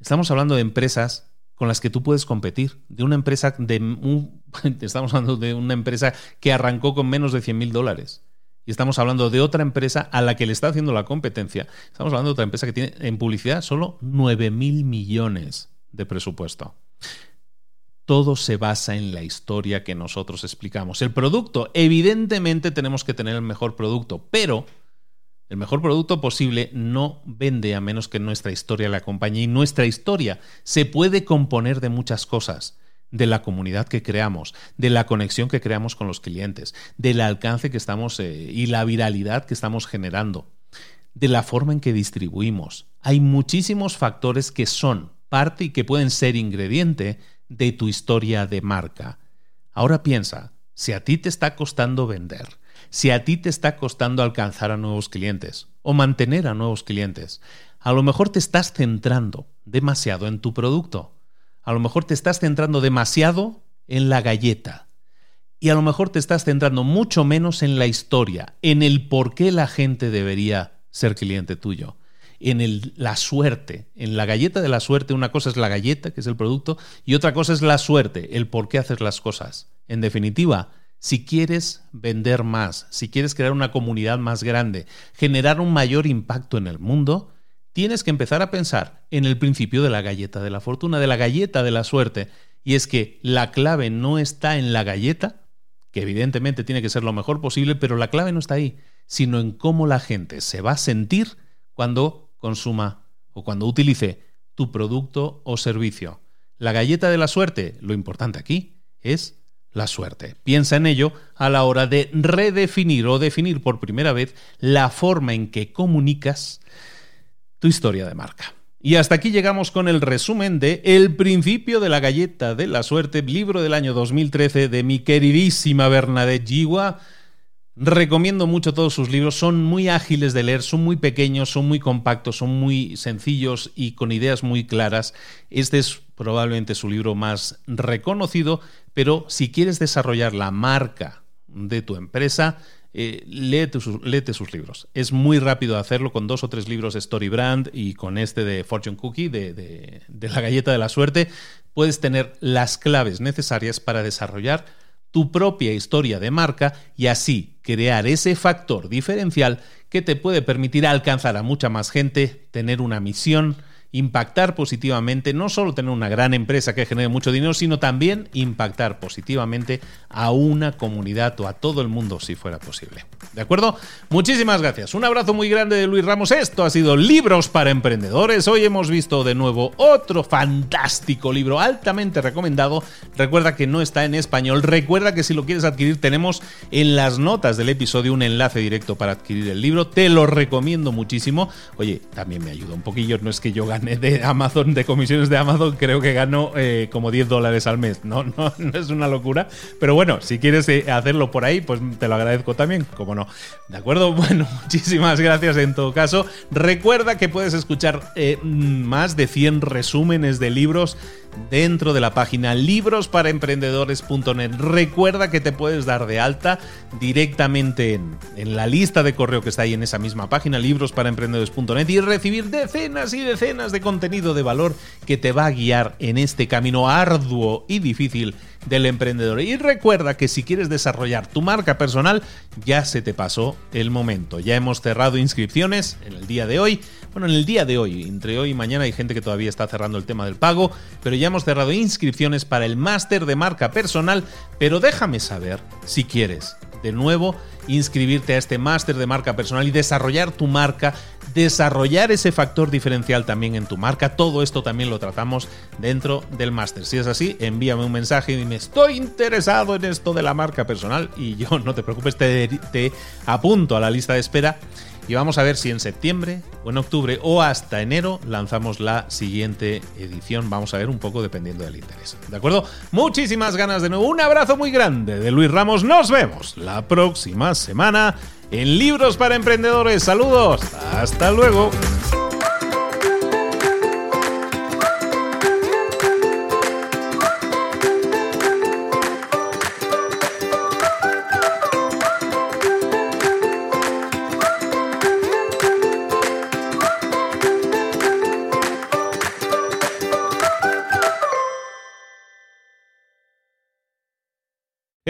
Estamos hablando de empresas con las que tú puedes competir. De una empresa de estamos hablando de una empresa que arrancó con menos de 100 mil dólares. Y estamos hablando de otra empresa a la que le está haciendo la competencia. Estamos hablando de otra empresa que tiene en publicidad solo 9 mil millones de presupuesto. Todo se basa en la historia que nosotros explicamos. El producto, evidentemente tenemos que tener el mejor producto, pero el mejor producto posible no vende a menos que nuestra historia la acompañe. Y nuestra historia se puede componer de muchas cosas de la comunidad que creamos, de la conexión que creamos con los clientes, del alcance que estamos eh, y la viralidad que estamos generando, de la forma en que distribuimos. Hay muchísimos factores que son parte y que pueden ser ingrediente de tu historia de marca. Ahora piensa, si a ti te está costando vender, si a ti te está costando alcanzar a nuevos clientes o mantener a nuevos clientes. A lo mejor te estás centrando demasiado en tu producto. A lo mejor te estás centrando demasiado en la galleta. Y a lo mejor te estás centrando mucho menos en la historia, en el por qué la gente debería ser cliente tuyo, en el, la suerte, en la galleta de la suerte. Una cosa es la galleta, que es el producto, y otra cosa es la suerte, el por qué hacer las cosas. En definitiva, si quieres vender más, si quieres crear una comunidad más grande, generar un mayor impacto en el mundo, tienes que empezar a pensar en el principio de la galleta de la fortuna, de la galleta de la suerte. Y es que la clave no está en la galleta, que evidentemente tiene que ser lo mejor posible, pero la clave no está ahí, sino en cómo la gente se va a sentir cuando consuma o cuando utilice tu producto o servicio. La galleta de la suerte, lo importante aquí es la suerte. Piensa en ello a la hora de redefinir o definir por primera vez la forma en que comunicas tu historia de marca. Y hasta aquí llegamos con el resumen de El principio de la galleta de la suerte, libro del año 2013 de mi queridísima Bernadette Giwa. Recomiendo mucho todos sus libros, son muy ágiles de leer, son muy pequeños, son muy compactos, son muy sencillos y con ideas muy claras. Este es probablemente su libro más reconocido, pero si quieres desarrollar la marca de tu empresa, eh, léete, sus, libros. Es muy rápido hacerlo con dos o tres libros Story Brand y con este de Fortune Cookie, de la galleta de la suerte, puedes tener las claves necesarias para desarrollar tu propia historia de marca y así crear ese factor diferencial que te puede permitir alcanzar a mucha más gente, tener una misión, impactar positivamente, no solo tener una gran empresa que genere mucho dinero, sino también impactar positivamente a una comunidad o a todo el mundo si fuera posible. ¿De acuerdo? Muchísimas gracias. Un abrazo muy grande de Luis Ramos. Esto ha sido Libros para Emprendedores. Hoy hemos visto de nuevo otro fantástico libro altamente recomendado. Recuerda que no está en español. Recuerda que si lo quieres adquirir tenemos en las notas del episodio un enlace directo para adquirir el libro. Te lo recomiendo muchísimo. Oye, también me ayuda un poquillo. No es que yo gane de Amazon, de comisiones de Amazon, creo que gano eh, como 10 dólares al mes. No, no, no es una locura. Pero bueno, si quieres eh, hacerlo por ahí, pues te lo agradezco también, como no. ¿De acuerdo? Bueno, muchísimas gracias en todo caso. Recuerda que puedes escuchar eh, más de 100 resúmenes de libros dentro de la página librosparaemprendedores.net. Recuerda que te puedes dar de alta directamente en, en, la lista de correo que está ahí en esa misma página, librosparaemprendedores.net, y recibir decenas y decenas de contenido de valor que te va a guiar en este camino arduo y difícil del emprendedor. Y recuerda que si quieres desarrollar tu marca personal, ya se te pasó el momento. Ya hemos cerrado inscripciones en el día de hoy. Bueno, en el día de hoy, entre hoy y mañana hay gente que todavía está cerrando el tema del pago, pero ya hemos cerrado inscripciones para el máster de marca personal. Pero déjame saber si quieres de nuevo inscribirte a este máster de marca personal y desarrollar tu marca, desarrollar ese factor diferencial también en tu marca. Todo esto también lo tratamos dentro del máster. Si es así, envíame un mensaje y dime, estoy interesado en esto de la marca personal y yo, no te preocupes, te, te apunto a la lista de espera y vamos a ver si en septiembre o en octubre o hasta enero lanzamos la siguiente edición. Vamos a ver un poco dependiendo del interés. ¿De acuerdo? Muchísimas ganas de nuevo. Un abrazo muy grande de Luis Ramos. Nos vemos la próxima semana en Libros para Emprendedores. Saludos. Hasta luego.